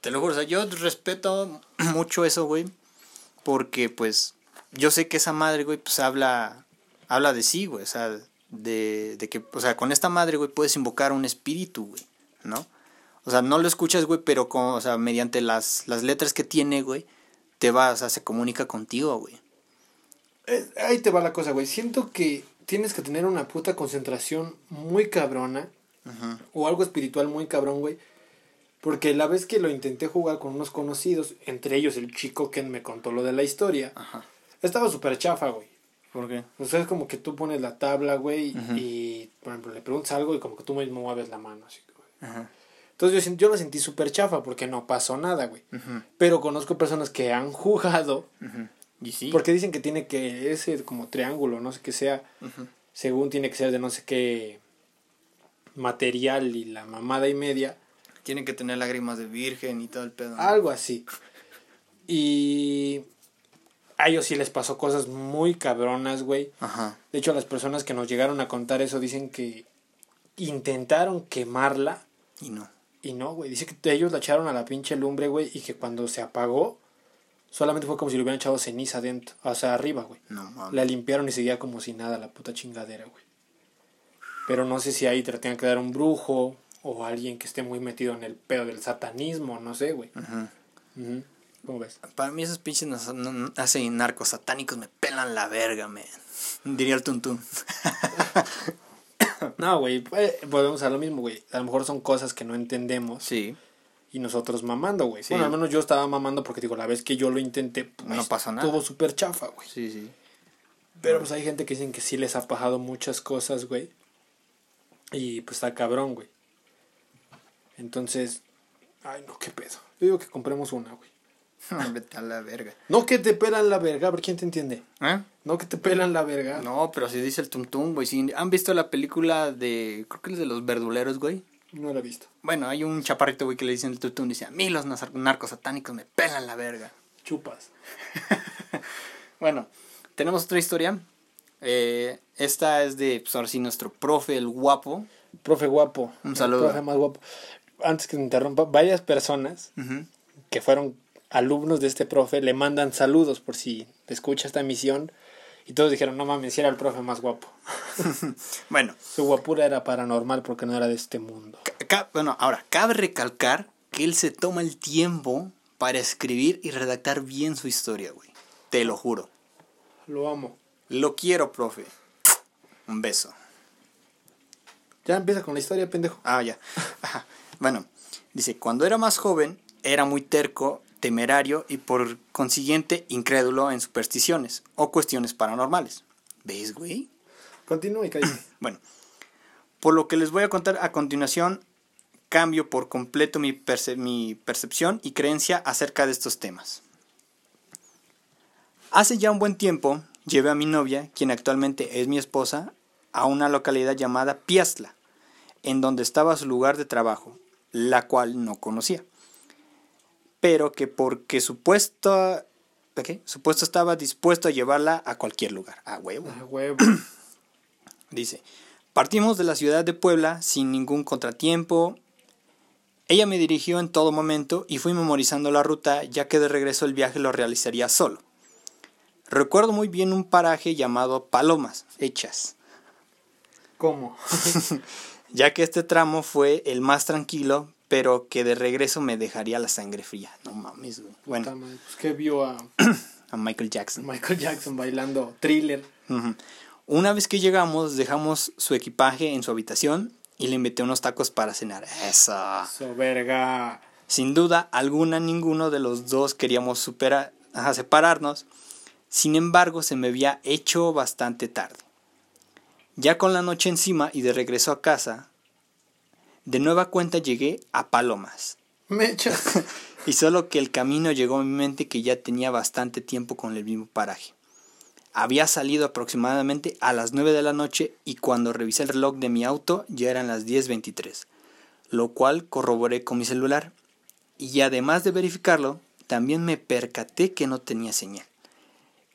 te lo juro, o sea, yo respeto mucho eso, güey, porque pues yo sé que esa madre, güey, pues habla, habla de sí, güey, o sea, de, de que, o sea, con esta madre, güey, puedes invocar un espíritu, güey, ¿no? O sea, no lo escuchas, güey, pero con, o sea, mediante las, las letras que tiene, güey, te va, o sea, se comunica contigo, güey. Eh, ahí te va la cosa, güey. Siento que tienes que tener una puta concentración muy cabrona. O algo espiritual muy cabrón, güey. Porque la vez que lo intenté jugar con unos conocidos, entre ellos el chico que me contó lo de la historia, Ajá. estaba súper chafa, güey. ¿Por qué? O sea, es como que tú pones la tabla, güey, y, por ejemplo, le preguntas algo y como que tú mismo mueves la mano, así, güey. Ajá. Entonces yo, yo lo sentí súper chafa porque no pasó nada, güey. Pero conozco personas que han jugado. Y sí. porque dicen que tiene que ese como triángulo, no sé qué sea, según tiene que ser de no sé qué material y la mamada y media, Tienen que tener lágrimas de virgen y todo el pedo. ¿no? algo así. Y a ellos sí les pasó cosas muy cabronas, güey. Ajá. De hecho, las personas que nos llegaron a contar eso dicen que intentaron quemarla Y no. Y no, güey. Dice que ellos la echaron a la pinche lumbre, güey, y que cuando se apagó, solamente fue como si le hubieran echado ceniza dentro, o sea, arriba, güey. No mames. La limpiaron y seguía como si nada la puta chingadera, güey. Pero no sé si ahí te la tengan que dar un brujo o alguien que esté muy metido en el pedo del satanismo, no sé, güey. Ujú. Ujú. ¿Cómo ves? Para mí esos pinches hacen narcos satánicos me pelan la verga, man. Diría el tuntún. No, güey, eh, volvemos a lo mismo, güey. A lo mejor son cosas que no entendemos Sí. y nosotros mamando, güey. Sí. Bueno, al menos yo estaba mamando porque digo, la vez que yo lo intenté, pues, No pasó nada. Estuvo súper chafa, güey. Sí, sí. Pero pues hay gente que dicen que sí les ha pasado muchas cosas, güey. Y pues está cabrón, güey. Entonces, ay, no, qué pedo. Yo digo que compremos una, güey. Vete a la verga. No que te pelan la verga, a ver quién te entiende. ¿Eh? No que te pelan la verga. No, pero si dice el tuntún, güey. Sí. ¿Han visto la película de. Creo que es de los verduleros, güey? No la he visto. Bueno, hay un chaparrito, güey, que le dicen el tuntún. Dice: A mí los narcos satánicos me pelan la verga. chupas. bueno, tenemos otra historia. Eh, esta es de, pues ahora sí, nuestro profe, el guapo. Profe guapo. Un saludo. El profe más guapo. Antes que me interrumpa, varias personas que fueron alumnos de este profe le mandan saludos por si escucha esta emisión. Y todos dijeron, no mames, si era el profe más guapo. Bueno, Su guapura era paranormal porque no era de este mundo. bueno, ahora, cabe recalcar que él se toma el tiempo para escribir y redactar bien su historia, güey. Te lo juro. Lo amo. Lo quiero, profe. Un beso. Ya empieza con la historia, pendejo. Ah, ya. Ajá. Bueno, dice, cuando era más joven, era muy terco, temerario y por consiguiente incrédulo en supersticiones o cuestiones paranormales. ¿Ves, güey? Continúa y cállate. Bueno, por lo que les voy a contar a continuación, cambio por completo mi, perce- mi percepción y creencia acerca de estos temas. Hace ya un buen tiempo llevé a mi novia, quien actualmente es mi esposa, a una localidad llamada Piastla, en donde estaba su lugar de trabajo, la cual no conocía. Pero que porque supuesto, ¿qué? supuesto estaba dispuesto a llevarla a cualquier lugar. A huevo. Ah, huevo. Dice, partimos de la ciudad de Puebla sin ningún contratiempo. Ella me dirigió en todo momento y fui memorizando la ruta ya que de regreso el viaje lo realizaría solo. Recuerdo muy bien un paraje llamado Palomas Hechas, ¿Cómo? ya que este tramo fue el más tranquilo, pero que de regreso me dejaría la sangre fría. No mames, güey. Bueno, madre, pues que vio a a Michael Jackson. Michael Jackson bailando thriller. Una vez que llegamos, dejamos su equipaje en su habitación y le invité unos tacos para cenar. Eso. So, verga. Sin duda alguna, ninguno de los dos queríamos superar, ajá, separarnos. Sin embargo, se me había hecho bastante tarde. Ya con la noche encima y de regreso a casa, de nueva cuenta llegué a Palomas. Mecha. Y solo que el camino llegó a mi mente que ya tenía bastante tiempo con el mismo paraje. Había salido aproximadamente a las 9 de la noche y cuando revisé el reloj de mi auto ya eran las 10.23, lo cual corroboré con mi celular. Y además de verificarlo, también me percaté que no tenía señal.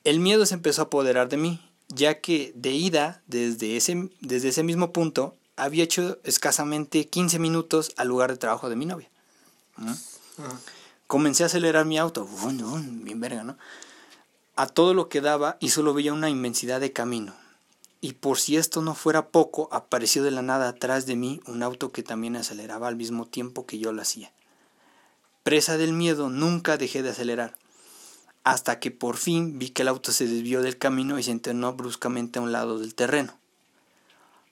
El miedo se empezó a apoderar de mí, ya que de ida desde ese, desde ese mismo punto había hecho escasamente 15 minutos al lugar de trabajo de mi novia. Comencé a acelerar mi auto, vum, bien verga, ¿no? A todo lo que daba y solo veía una inmensidad de camino. Y por si esto no fuera poco, apareció de la nada atrás de mí un auto que también aceleraba al mismo tiempo que yo lo hacía. Presa del miedo, nunca dejé de acelerar, hasta que por fin vi que el auto se desvió del camino y se internó bruscamente a un lado del terreno.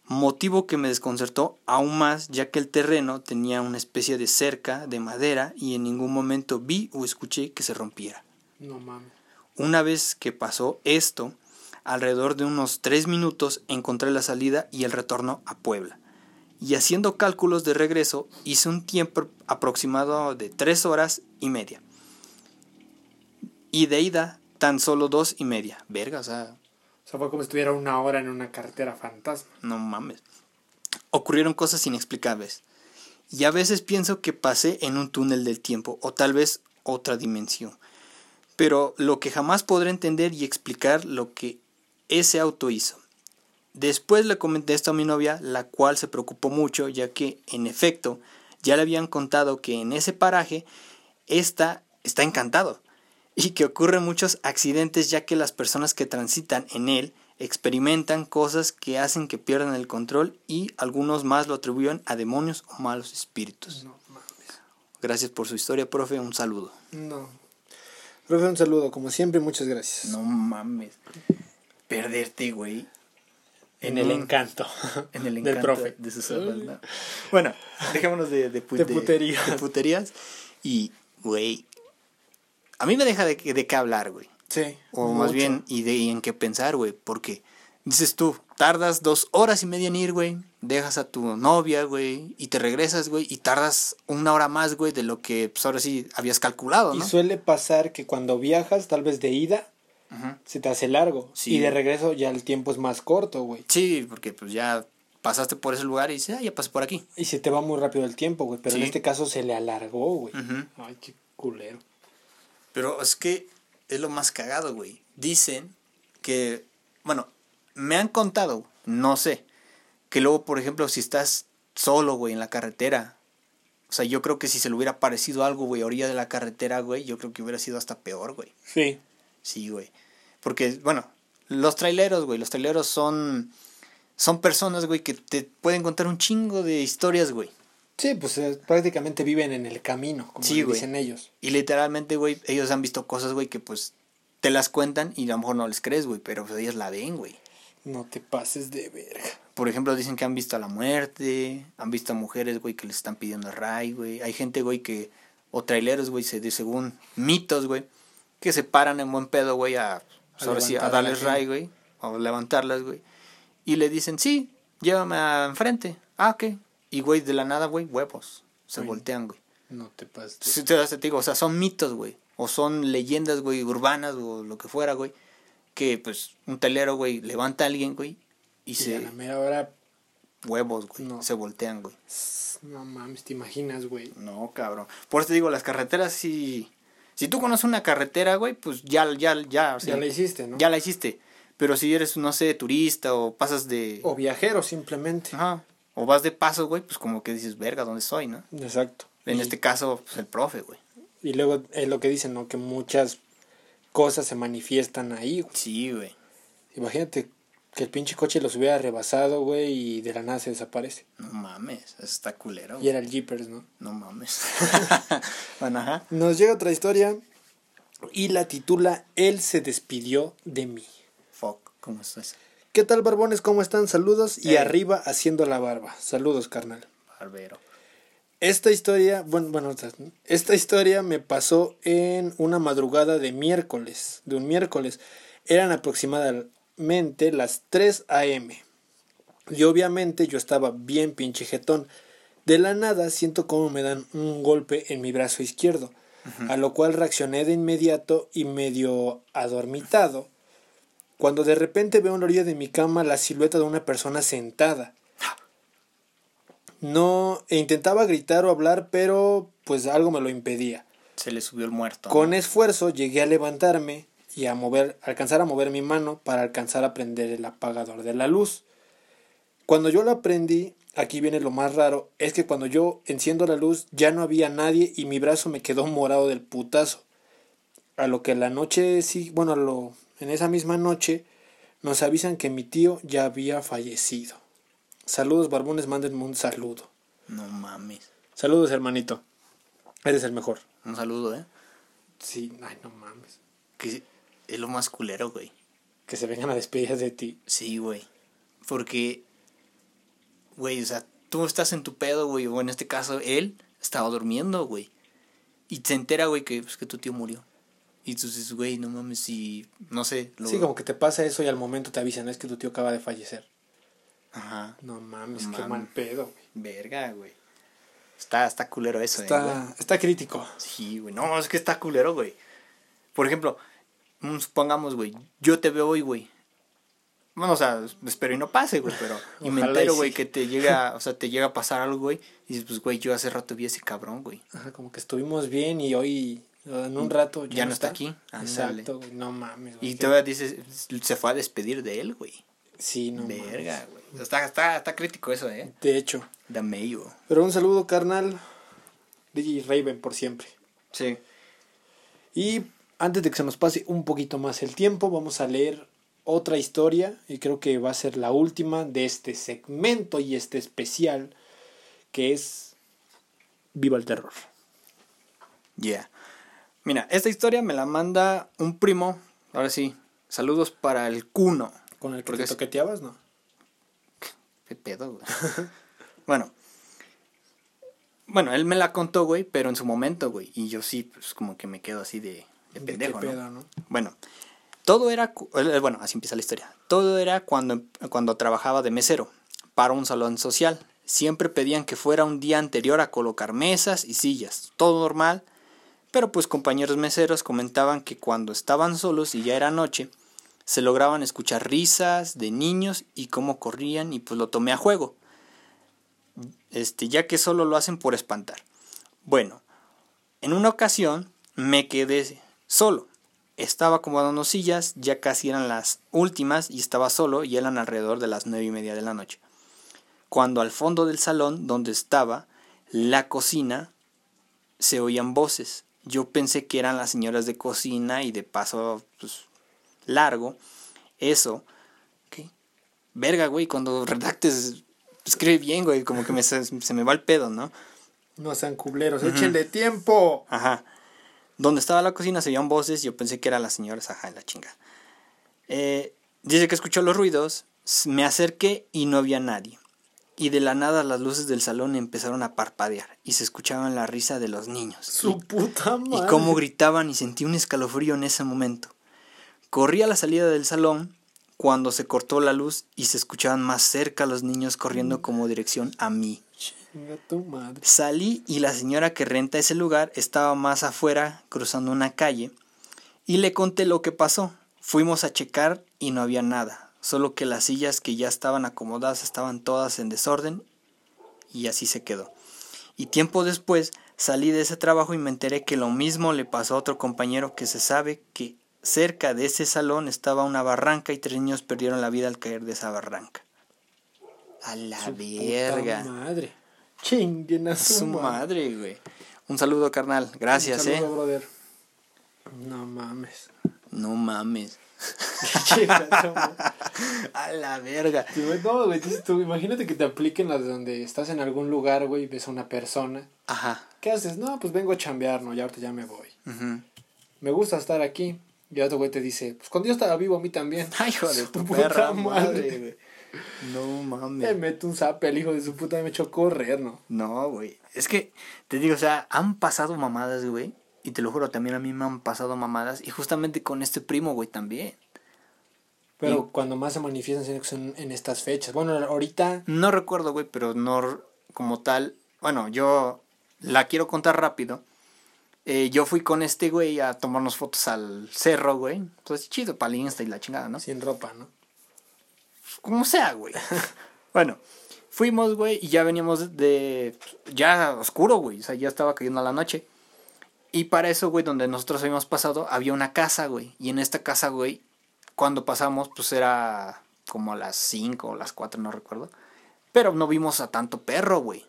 Motivo que me desconcertó aún más ya que el terreno tenía una especie de cerca de madera y en ningún momento vi o escuché que se rompiera. No mames. Una vez que pasó esto, alrededor de unos tres minutos encontré la salida y el retorno a Puebla. Y haciendo cálculos de regreso, hice un tiempo aproximado de tres horas y media. Y de ida, tan solo dos y media. Verga, o sea, O sea, fue como estuviera una hora en una carretera fantasma. no mames. Ocurrieron cosas inexplicables. Y a veces pienso que pasé en un túnel del tiempo, o tal vez otra dimensión. Pero lo que jamás podré entender y explicar lo que ese auto hizo. Después le comenté esto a mi novia, la cual se preocupó mucho, ya que, en efecto, ya le habían contado que en ese paraje esta está encantado y que ocurren muchos accidentes ya que las personas que transitan en él experimentan cosas que hacen que pierdan el control y algunos más lo atribuyen a demonios o malos espíritus. No mames. Gracias por su historia, profe, un saludo. No. Profe, un saludo, como siempre, muchas gracias. No mames. Perderte, güey. En el encanto. En el del encanto profe. de sus. Bueno, dejémonos de, de, pu- De puterías. de puterías. Y, güey, a mí me deja de, de qué hablar, güey. Sí. O más bien, y de y en qué pensar, güey. Porque dices tú, tardas dos horas y media en ir, güey. Dejas a tu novia, güey. Y te regresas, güey. Y tardas una hora más, güey, de lo que pues, ahora sí habías calculado, Y ¿no? suele pasar que cuando viajas, tal vez de ida, se te hace largo. Sí. Y de regreso ya el tiempo es más corto, güey. Sí, porque pues ya pasaste por ese lugar y dices, ah, ya pasé por aquí. Y se te va muy rápido el tiempo, güey. Pero en este caso se le alargó, güey. Ujú. Ay, qué culero. Pero es que es lo más cagado, güey. Dicen que, bueno, me han contado, no sé, que luego, por ejemplo, si estás solo, güey, en la carretera, o sea, yo creo que si se le hubiera parecido algo, güey, a orilla de la carretera, güey, yo creo que hubiera sido hasta peor, güey. Sí. Sí, güey. Porque, bueno, los traileros, güey, los traileros son, son personas, güey, que te pueden contar un chingo de historias, güey. Sí, pues eh, prácticamente viven en el camino, como Sí, le güey. dicen ellos. Y literalmente, güey, ellos han visto cosas, güey, que pues te las cuentan y a lo mejor no les crees, güey, pero pues ellas la ven, güey. No te pases de verga. Por ejemplo, dicen que han visto a la muerte, han visto a mujeres, güey, que les están pidiendo ray, güey. Hay gente, güey, que, o traileros, güey, se, de- según mitos, güey, que se paran en buen pedo, güey, a, A ahora sí, a darles ray, güey, o levantarlas, güey. Y le dicen, sí, llévame a enfrente. Ah, ok. Y, güey, de la nada, güey, huevos. Se voltean, güey. No te pases. Sí, te, te digo, o sea, son mitos, güey. O son leyendas, güey, urbanas o lo que fuera, güey. Que, pues, un telero, güey, levanta a alguien, güey, y, Y se... a la mera hora, Huevos, güey. No. Se voltean, güey. no mames, te imaginas, güey. No, cabrón. Por eso te digo, las carreteras sí... Si tú conoces una carretera, güey, pues ya, ya, ya. o sea, Ya la hiciste, ¿no? Ya la hiciste. Pero si eres, no sé, turista o pasas de... O viajero, simplemente. Ajá. O vas de paso, güey, pues como que dices, verga, ¿dónde estoy, no? Exacto. En y, este caso, pues el profe, güey. y luego es lo que dicen, ¿no? Que muchas cosas se manifiestan ahí, güey. Sí, güey. Imagínate que el pinche coche los hubiera rebasado, güey, y de la nada se desaparece. No mames, eso está culero. Y era el Jeepers, ¿no? No mames. bueno, ajá. Nos llega otra historia y la titula Él se despidió de mí. Fuck, ¿cómo estás? ¿Qué tal, barbones? ¿Cómo están? Saludos y Ey. arriba haciendo la barba. Saludos, carnal. Barbero. Esta historia, bueno, bueno, esta- esta historia me pasó en una madrugada de miércoles, de un miércoles. Eran aproximadamente las 3 a.m. Y obviamente yo estaba bien pinche jetón. De la nada siento como me dan un golpe en mi brazo izquierdo, a lo cual reaccioné de inmediato y medio adormitado, cuando de repente veo en la orilla de mi cama la silueta de una persona sentada. No, e intentaba gritar o hablar, pero pues algo me lo impedía. Se le subió el muerto. Con esfuerzo llegué a levantarme y a mover, alcanzar a mover mi mano para alcanzar a prender el apagador de la luz. Cuando yo la prendí, aquí viene lo más raro, es que cuando yo enciendo la luz ya no había nadie y mi brazo me quedó morado del putazo. A lo que la noche sí, bueno, a lo, en esa misma noche nos avisan que mi tío ya había fallecido. Saludos barbones, mándenme un saludo. No mames. Saludos hermanito. Eres el mejor. Un saludo, ¿eh? Sí, ay no mames. Que es lo más culero, güey. que se vengan a despedir de ti. Sí, güey. Porque, güey, o sea, tú estás en tu pedo, güey. O en este caso, él estaba durmiendo, güey. Y se entera, güey, que, pues, que tu tío murió. Y tú dices, güey, no mames, si, no sé. Lo... Sí, como que te pasa eso y al momento te avisan, es que tu tío acaba de fallecer. Ajá. No mames, No qué mal pedo, güey. Verga, güey. Está, está culero eso, eh, Está, güey. está crítico. Sí, güey. No, es que está culero, güey. Por ejemplo, mm, supongamos, güey, yo te veo hoy, güey. Bueno, o sea, espero y no pase, güey, pero... Y me entero, güey, sí. que te llega, o sea, te llega a pasar algo, güey. Y dices, pues, güey, yo hace rato vi a ese cabrón, güey. Ajá, como que estuvimos bien y hoy, en un rato, ya, Ya no está aquí. Exacto, güey. No mames, güey. Y todavía dices, se fue a despedir de él, güey. Sí, no Verga, mames. güey. Está, está, está crítico eso, eh. De hecho. Dame yo. Pero un saludo, carnal. DJ Raven por siempre. Sí. Y antes de que se nos pase un poquito más el tiempo, vamos a leer otra historia y creo que va a ser la última de este segmento y este especial que es Viva el Terror. Ya. Mira, esta historia me la manda un primo. Ahora sí, saludos para el Cuno. Con el que te toqueteabas, ¿no? ¿Qué pedo, güey? bueno. Bueno, él me la contó, güey, pero en su momento, güey. Y yo sí, pues como que me quedo así de, de ¿De pendejo, qué ¿no? pedo, no? Bueno, todo era, cu- eh, bueno, así empieza la historia. Todo era cuando, cuando trabajaba de mesero para un salón social. Siempre pedían que fuera un día anterior a colocar mesas y sillas, todo normal. Pero pues compañeros meseros comentaban que cuando estaban solos y ya era noche, se lograban escuchar risas de niños y cómo corrían y pues lo tomé a juego. Este, ya que solo lo hacen por espantar. Bueno, en una ocasión me quedé solo Estaba acomodando sillas, ya casi eran las últimas y estaba solo y eran alrededor de las nueve y media de la noche. Cuando al fondo del salón donde estaba la cocina se oían voces. Yo pensé que eran las señoras de cocina y de paso pues, largo. Eso. ¿Qué? Verga, güey, cuando redactes, escribe bien, güey, como que me, se, se me va el pedo, ¿no? No sean cubleros, échenle tiempo. Ajá. Donde estaba la cocina se oían voces, yo pensé que eran las señoras, ajá, en la chinga. Eh, dice que escuchó los ruidos, me acerqué y no había nadie. Y de la nada las luces del salón empezaron a parpadear y se escuchaban la risa de los niños. Su y, puta madre. y cómo gritaban y sentí un escalofrío en ese momento. Corrí a la salida del salón cuando se cortó la luz y se escuchaban más cerca los niños corriendo como dirección a mí. Chinga tu madre. Salí y la señora que renta ese lugar estaba más afuera cruzando una calle y le conté lo que pasó. Fuimos a checar y no había nada, solo que las sillas que ya estaban acomodadas estaban todas en desorden y así se quedó. Y tiempo después salí de ese trabajo y me enteré que lo mismo le pasó a otro compañero que se sabe que cerca de ese salón estaba una barranca y tres niños perdieron la vida al caer de esa barranca. A la Su verga. puta madre. Chinguen a su, Su madre. madre, güey. Un saludo, carnal. Gracias, Un saludo, eh. brother. No mames. No mames. A la verga. No, güey, tú, imagínate que te apliquen las de donde estás en algún lugar, güey, y ves a una persona. Ajá. ¿Qué haces? No, pues vengo a chambear, no, ya ahorita ya me voy. Me gusta estar aquí. Y otro güey te dice, pues cuando yo estaba vivo a mí también. Ay, hijo de tu puta perra madre. güey. No Me mames. mete un zape el hijo de su puta me echó a correr, ¿no? No, güey. Es que, te digo, o sea, han pasado mamadas, güey. Y te lo juro, también a mí me han pasado mamadas. Y justamente con este primo, güey, también. Pero cuando más se manifiestan son en estas fechas. Bueno, ahorita No recuerdo, güey, pero no como tal. Bueno, yo la quiero contar rápido. Eh, yo fui con este güey a tomarnos fotos al cerro, güey. Entonces, chido para Insta y la chingada, ¿no? sin ropa, ¿no? Como sea, güey. bueno, fuimos, güey, y ya veníamos de. Ya oscuro, güey. O sea, ya estaba cayendo la noche. Y para eso, güey, donde nosotros habíamos pasado, había una casa, güey. Y en esta casa, güey, cuando pasamos, pues era como a las 5 o las 4, no recuerdo. Pero no vimos a tanto perro, güey.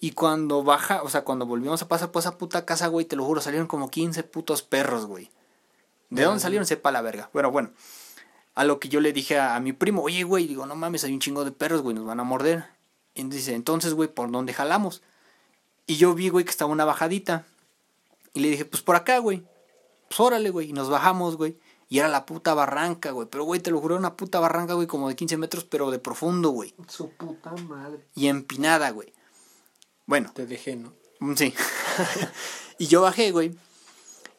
Y cuando baja, o sea, cuando volvimos a pasar por esa puta casa, güey, te lo juro, salieron como 15 putos perros, güey. ¿De dónde salieron? Sepa la verga. Bueno, bueno. A lo que yo le dije a, a mi primo, oye, güey, digo, no mames, hay un chingo de perros, güey, nos van a morder. Y dice, entonces, güey, ¿por dónde jalamos? Y yo vi, güey, que estaba una bajadita. Y le dije, pues por acá, güey. Pues órale, güey. Y nos bajamos, güey. Y era la puta barranca, güey. Pero, güey, te lo juro, una puta barranca, güey, como de 15 metros, pero de profundo, güey. Su puta madre. Y empinada, güey. Bueno, Te dejé, ¿no? Mm, Sí. y yo bajé, güey.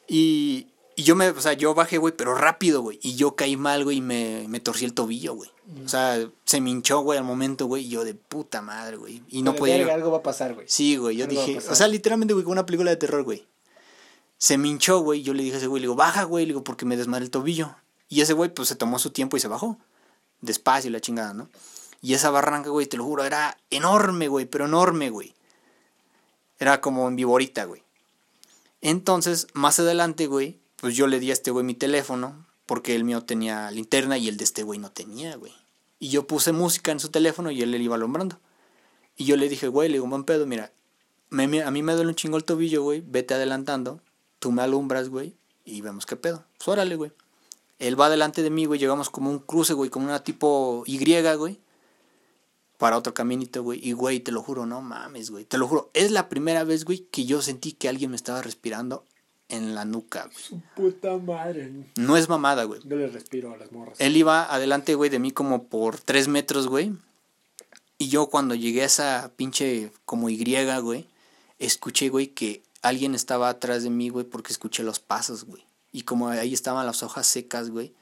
Y, y yo me, o sea, yo bajé, güey, pero rápido, güey. Y yo caí mal, güey, y me, me torcí el tobillo, güey. O sea, se me hinchó, güey, al momento, güey. Y yo de puta madre, güey. Y no podía. verga, algo va a pasar, güey. Sí, güey, yo Algo dije, o sea, literalmente, güey, como una película de terror, güey. Se me hinchó, güey, yo le dije a ese güey, le digo, baja, güey, le digo, porque me desmadré el tobillo. Y ese güey, pues, se tomó su tiempo y se bajó. Despacio la chingada, ¿no? Y esa barranca, güey, te lo juro, era enorme, güey, pero enorme, güey. Era como en viborita, güey. Entonces, más adelante, güey, pues yo le di a este güey mi teléfono, porque el mío tenía linterna y el de este güey no tenía, güey. Y yo puse música en su teléfono y él le iba alumbrando. Y yo le dije, güey, le digo, buen pedo, mira, a mí me duele un chingo el tobillo, güey, vete adelantando, tú me alumbras, güey, y vemos qué pedo. Pues órale, güey. Él va delante de mí, güey, llegamos como un cruce, güey, como una tipo Y, güey, para otro caminito, güey. Y, güey, te lo juro, no mames, güey, te lo juro. Es la primera vez, güey, que yo sentí que alguien me estaba respirando en la nuca, güey. Su puta madre. No es mamada, güey. Yo le respiro a las morras. Él iba adelante, güey, de mí como por tres metros, güey. Y yo cuando llegué a esa pinche como Y, güey, escuché, güey, que alguien estaba atrás de mí, güey, porque escuché los pasos, güey. Y como ahí estaban las hojas secas, güey,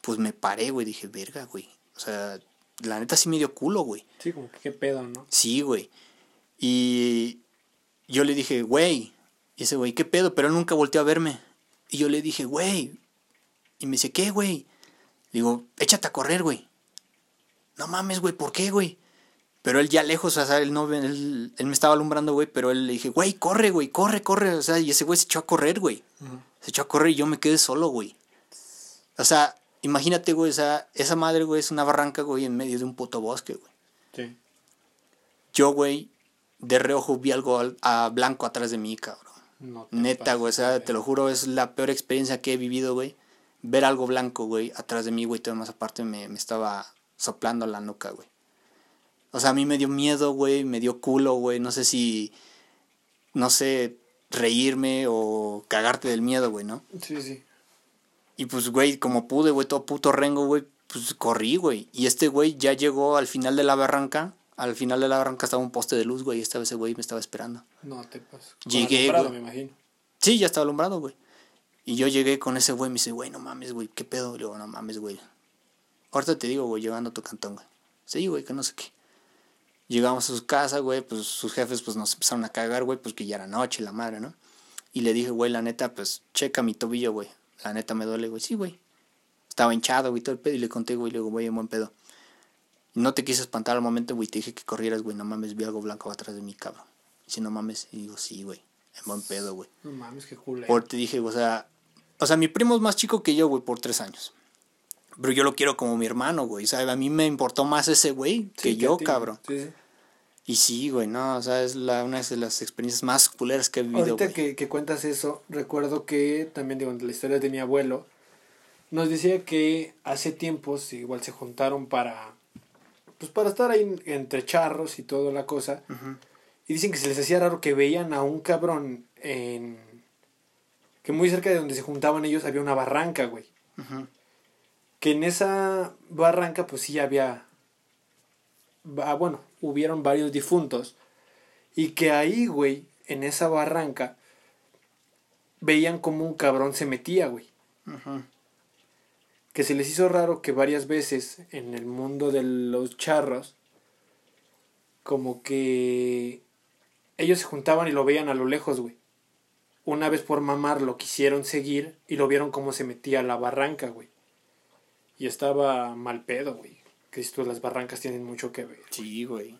pues me paré, güey, dije, verga, güey. O sea, la neta sí me dio culo, güey. Sí, como que qué pedo, ¿no? Sí, güey. Y yo le dije, güey. Y ese güey, ¿qué pedo? Pero él nunca volteó a verme. Y yo le dije, güey. Y me dice, ¿qué, güey? Digo, échate a correr, güey. No mames, güey, ¿por qué, güey? Pero él ya lejos, o sea, él, no, él, él me estaba alumbrando, güey, pero él le dije, güey, corre, güey, corre, corre. O sea, y ese güey se echó a correr, güey. Se echó a correr y yo me quedé solo, güey. O sea, imagínate, güey, o sea, esa madre, güey, es una barranca, güey, en medio de un puto bosque, güey. Sí. Yo, güey, de reojo vi algo al- a blanco atrás de mí, cabrón. No Neta, güey, o sea, te lo juro, es la peor experiencia que he vivido, güey. Ver algo blanco, güey, atrás de mí, güey, todo más aparte me, me estaba soplando la nuca, güey. O sea, a mí me dio miedo, güey, me dio culo, güey, no sé si, no sé, reírme o cagarte del miedo, güey, ¿no? Sí, sí. Y pues, güey, como pude, güey, todo puto rengo, güey, pues corrí, güey. Y este güey ya llegó al final de la barranca. Al final de la barranca estaba un poste de luz, güey, y esta vez ese güey me estaba esperando. No te pases. Con Llegué, alumbrado, me imagino. Sí, ya estaba alumbrado, güey. Y yo llegué con ese güey, me dice, güey, no mames, güey, ¿qué pedo? Le digo, no mames, güey. Ahorita te digo, güey, llegando a tu cantón, güey. Sí, güey, que no sé qué. Llegamos a su casa, güey, pues sus jefes pues nos empezaron a cagar, güey, pues que ya era noche, la madre, ¿no? Y le dije, güey, la neta, pues checa mi tobillo, güey. La neta me duele, güey. Sí, güey. Estaba hinchado, güey, todo el pedo. Y le conté, güey, le digo, güey, en buen pedo. No te quise espantar al momento, güey, te dije que corrieras, güey, no mames, vi algo blanco atrás de mí, cabrón. Y si no mames, y digo, sí, güey, en buen pedo, güey. No mames, qué culero. Por te dije, o sea, o sea, mi primo es más chico que yo, güey, por tres años. Pero yo lo quiero como mi hermano, güey. ¿sabes? A mí me importó más ese güey que Sí, yo, cabrón. Sí, sí. Y sí, güey, no, o sea, es la, una de las experiencias más culeras que he vivido, Ahorita que, que cuentas eso, recuerdo que también digo, en la historia de mi abuelo, nos decía que hace tiempos igual se juntaron para pues para estar ahí entre charros y toda la cosa. Y dicen que se les hacía raro que veían a un cabrón en que muy cerca de donde se juntaban ellos había una barranca, güey. Ujú. Que en esa barranca pues sí había ah, bueno, hubieron varios difuntos y que ahí, güey, en esa barranca veían como un cabrón se metía, güey. Que se les hizo raro que varias veces en el mundo de los charros, como que ellos se juntaban y lo veían a lo lejos, güey. Una vez por mamar lo quisieron seguir y lo vieron cómo se metía a la barranca, güey. Y estaba mal pedo, güey. Que esto, las barrancas tienen mucho que ver. Sí, güey.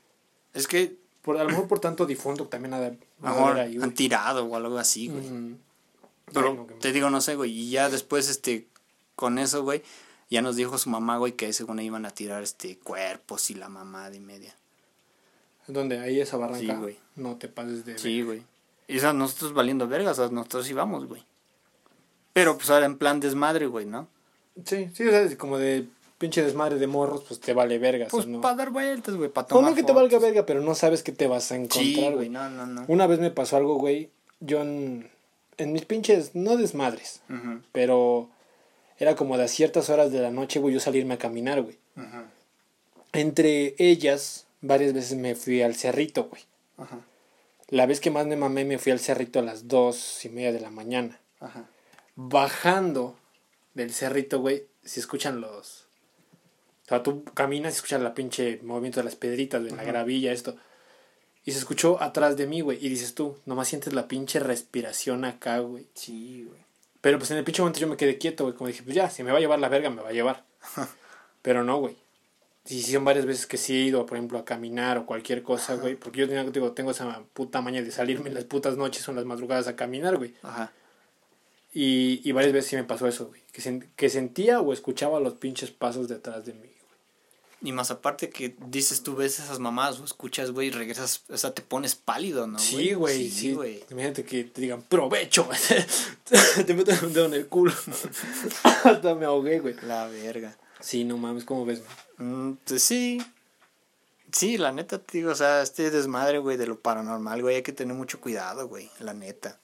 Es que Por, a lo mejor por tanto difunto también haber ahí, han tirado o algo así, güey. Pero te digo, no sé, güey. Y ya después, este, con eso, güey, ya nos dijo su mamá, güey, que según iban a tirar, este, cuerpos y la mamá de media. ¿Dónde? Ahí esa barranca. Sí, güey. No te pases de... Sí, güey. Y o sea, nosotros valiendo vergas, o sea, nosotros íbamos, güey. Pero pues ahora en plan desmadre, güey, ¿no? Sí, sí, o sea, como de pinche desmadre de morros, pues te vale vergas, Pues ¿no? para dar vueltas, güey, para tomar no que te valga verga, pero no sabes qué te vas a encontrar, güey. no, no, no. Una vez me pasó algo, güey. Yo en, en mis pinches, no desmadres, pero era como de a ciertas horas de la noche, güey, yo salirme a caminar, güey. Entre ellas, varias veces me fui al cerrito, güey. Ajá, La vez que más me mamé, me fui al cerrito a las dos y media de la mañana. ajá. Bajando del cerrito, güey, se escuchan los... O sea, tú caminas y escuchas la pinche movimiento de las piedritas, de la gravilla, esto. Y se escuchó atrás de mí, güey. Y dices tú, nomás sientes la pinche respiración acá, güey. Sí, güey. Pero pues en el pinche momento yo me quedé quieto, güey. Como dije, pues ya, si me va a llevar la verga, me va a llevar. Pero no, güey. Y son varias veces que sí he ido, por ejemplo, a caminar o cualquier cosa, güey. Porque yo tengo, digo, tengo esa puta maña de salirme en las putas noches o en las madrugadas a caminar, güey. Ajá. Y, y varias veces sí me pasó eso, güey. Que, sen- que sentía o escuchaba los pinches pasos detrás de mí, güey. Y más aparte que dices tú ves esas mamás o escuchas, güey, y regresas, o sea, te pones pálido, ¿no? Sí, güey, Sí, sí. güey. Imagínate que te digan, provecho. te meten un dedo en el culo. Hasta me ahogué, güey. La verga. Sí, no mames, ¿cómo ves? Mm, pues sí. Sí, la neta, te digo, o sea, este desmadre, güey, de lo paranormal, güey, hay que tener mucho cuidado, güey, la neta.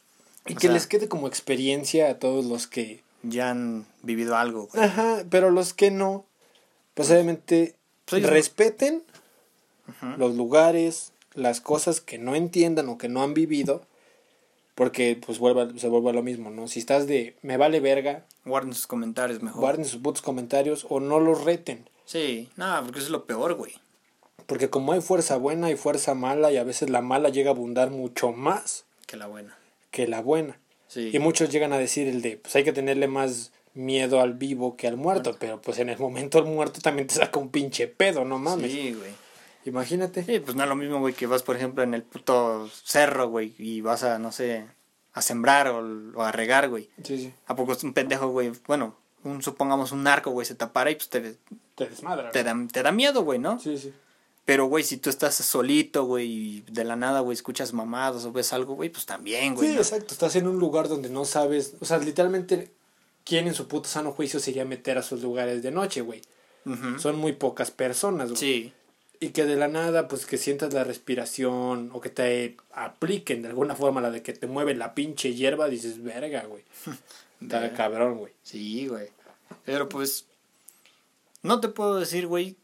Y O que sea- les quede como experiencia a todos los que... Ya han vivido algo, güey. Ajá, pero los que no, pues obviamente Pues ellos- respeten los lugares, las cosas que no entiendan o que no han vivido, porque pues vuelva, se vuelve a lo mismo, ¿no? Si estás de me vale verga, Guarden sus comentarios mejor. guarden sus putos comentarios o no los reten. Sí, no, porque eso es lo peor, güey. Porque como hay fuerza buena y fuerza mala y a veces la mala llega a abundar mucho más Que la buena. Que la buena. Sí. Y muchos llegan a decir el de, pues hay que tenerle más miedo al vivo que al muerto, pero pues en el momento el muerto también te saca un pinche pedo, no mames. Sí, güey. Imagínate. Sí, pues no es lo mismo, güey, que vas, por ejemplo, en el puto cerro, güey, y vas a, no sé, a sembrar o, o a regar, güey. Sí, sí. ¿A poco es un pendejo, güey? Bueno, un, supongamos un narco, güey, se tapara y pues te, Te desmadra. te, da, te da miedo, güey, ¿no? Sí, sí. Pero, güey, si tú estás solito, güey, y de la nada, güey, escuchas mamadas o ves algo, güey, pues también, güey. Sí, ¿no? exacto. Estás en un lugar donde no sabes. O sea, literalmente, ¿quién en su puto sano juicio se iría a meter a sus lugares de noche, güey? Son muy pocas personas, güey. Sí. Y que de la nada, pues que sientas la respiración o que te apliquen de alguna forma la de que te mueve la pinche hierba, dices, verga, güey. Está cabrón, güey. Sí, güey. Pero pues, no te puedo decir, güey,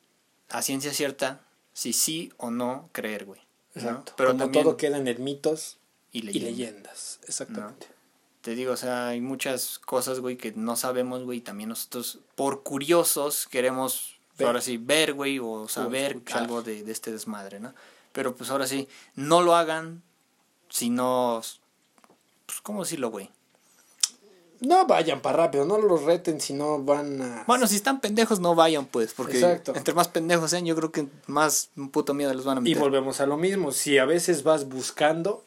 a ciencia cierta, si sí o no creer, güey. ¿no? Exacto. Pero Como también, todo queda en el mitos y y leyendas. Exactamente. Te digo, o sea, hay muchas cosas, güey, que no sabemos, güey, y también nosotros, por curiosos, queremos, Ver. ahora sí, ver, güey, o saber algo de, de este desmadre, ¿no? Pero pues ahora sí, no lo hagan si no... Pues, ¿cómo decirlo, güey? No vayan para rápido, no los reten si no van a... Bueno, si están pendejos, no vayan, pues, porque Exacto. entre más pendejos sean, yo creo que más puto miedo les van a Y meter. volvemos a lo mismo. Si a veces vas buscando,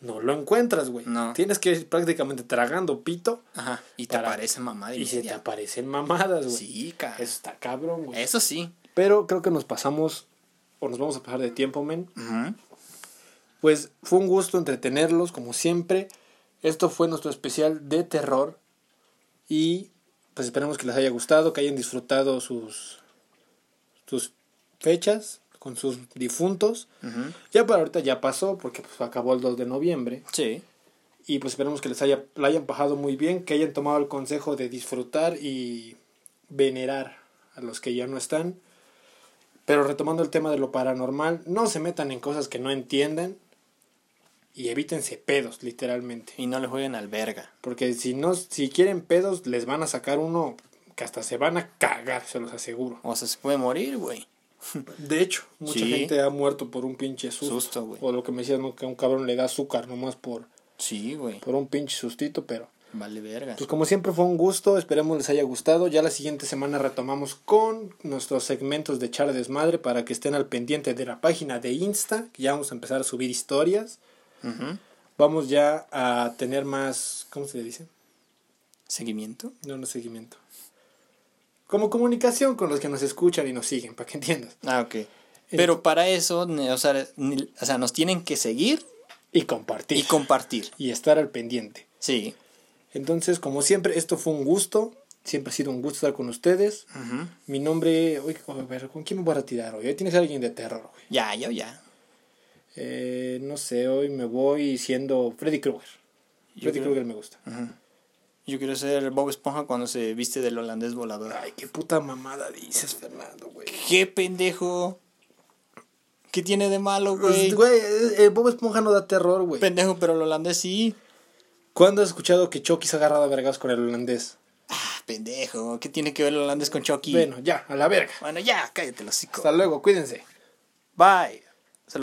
no lo encuentras, güey. No. Tienes que ir prácticamente tragando pito Ajá, y te Para- aparece mamá y se te aparecen mamadas, güey. Sí, cara. Eso está cabrón, güey. Eso sí. Pero creo que nos pasamos, o nos vamos a pasar de tiempo, men. Ujú. Pues fue un gusto entretenerlos, como siempre. Esto fue nuestro especial de terror. Y pues esperemos que les haya gustado, que hayan disfrutado sus, sus fechas con sus difuntos. Ya para ahorita ya pasó, porque pues, acabó el 2 de noviembre. Sí. Y pues esperemos que les haya, la hayan pasado muy bien, que hayan tomado el consejo de disfrutar y venerar a los que ya no están. Pero retomando el tema de lo paranormal, no se metan en cosas que no entiendan y evítense pedos, literalmente. Y no le jueguen al verga. Porque si no, si quieren pedos, les van a sacar uno que hasta se van a cagar, se los aseguro. O sea, se puede morir, güey. De hecho, mucha Sí. gente ha muerto por un pinche susto. Susto, güey. O lo que me decían, ¿no? que a un cabrón le da azúcar nomás por, Sí, güey. por un pinche sustito, pero... Vale verga. Pues como siempre fue un gusto, esperemos les haya gustado. Ya la siguiente semana retomamos con nuestros segmentos de Char Desmadre para que estén al pendiente de la página de Insta, que ya vamos a empezar a subir historias. Vamos ya a tener más, ¿cómo se le dice? ¿Seguimiento? No, no seguimiento. Como comunicación con los que nos escuchan y nos siguen, para que entiendas. Ah, ok. Pero para eso, o sea, o sea, nos tienen que seguir Y compartir. y compartir. y estar al pendiente. Sí. Entonces, como siempre, esto fue un gusto. Siempre ha sido un gusto estar con ustedes. Mi nombre, uy, a ver, ¿con quién me voy a retirar hoy? Hoy tienes a alguien de terror, güey. Ya, ya, ya. Eh, no sé, hoy me voy siendo Freddy Krueger. Freddy Krueger me gusta. Yo quiero ser Bob Esponja cuando se viste del holandés volador. Ay, qué puta mamada dices, Fernando, güey. ¿Qué pendejo? ¿Qué tiene de malo, Pues, güey? Güey, eh, Bob Esponja no da terror, güey. Pendejo, pero el holandés sí. ¿Cuándo has escuchado que Chucky se ha agarrado a vergas con el holandés? Ah, pendejo. ¿Qué tiene que ver el holandés con Chucky? Bueno, ya, a la verga. Bueno, ya, cállate los hocico. Hasta luego, cuídense. Bye.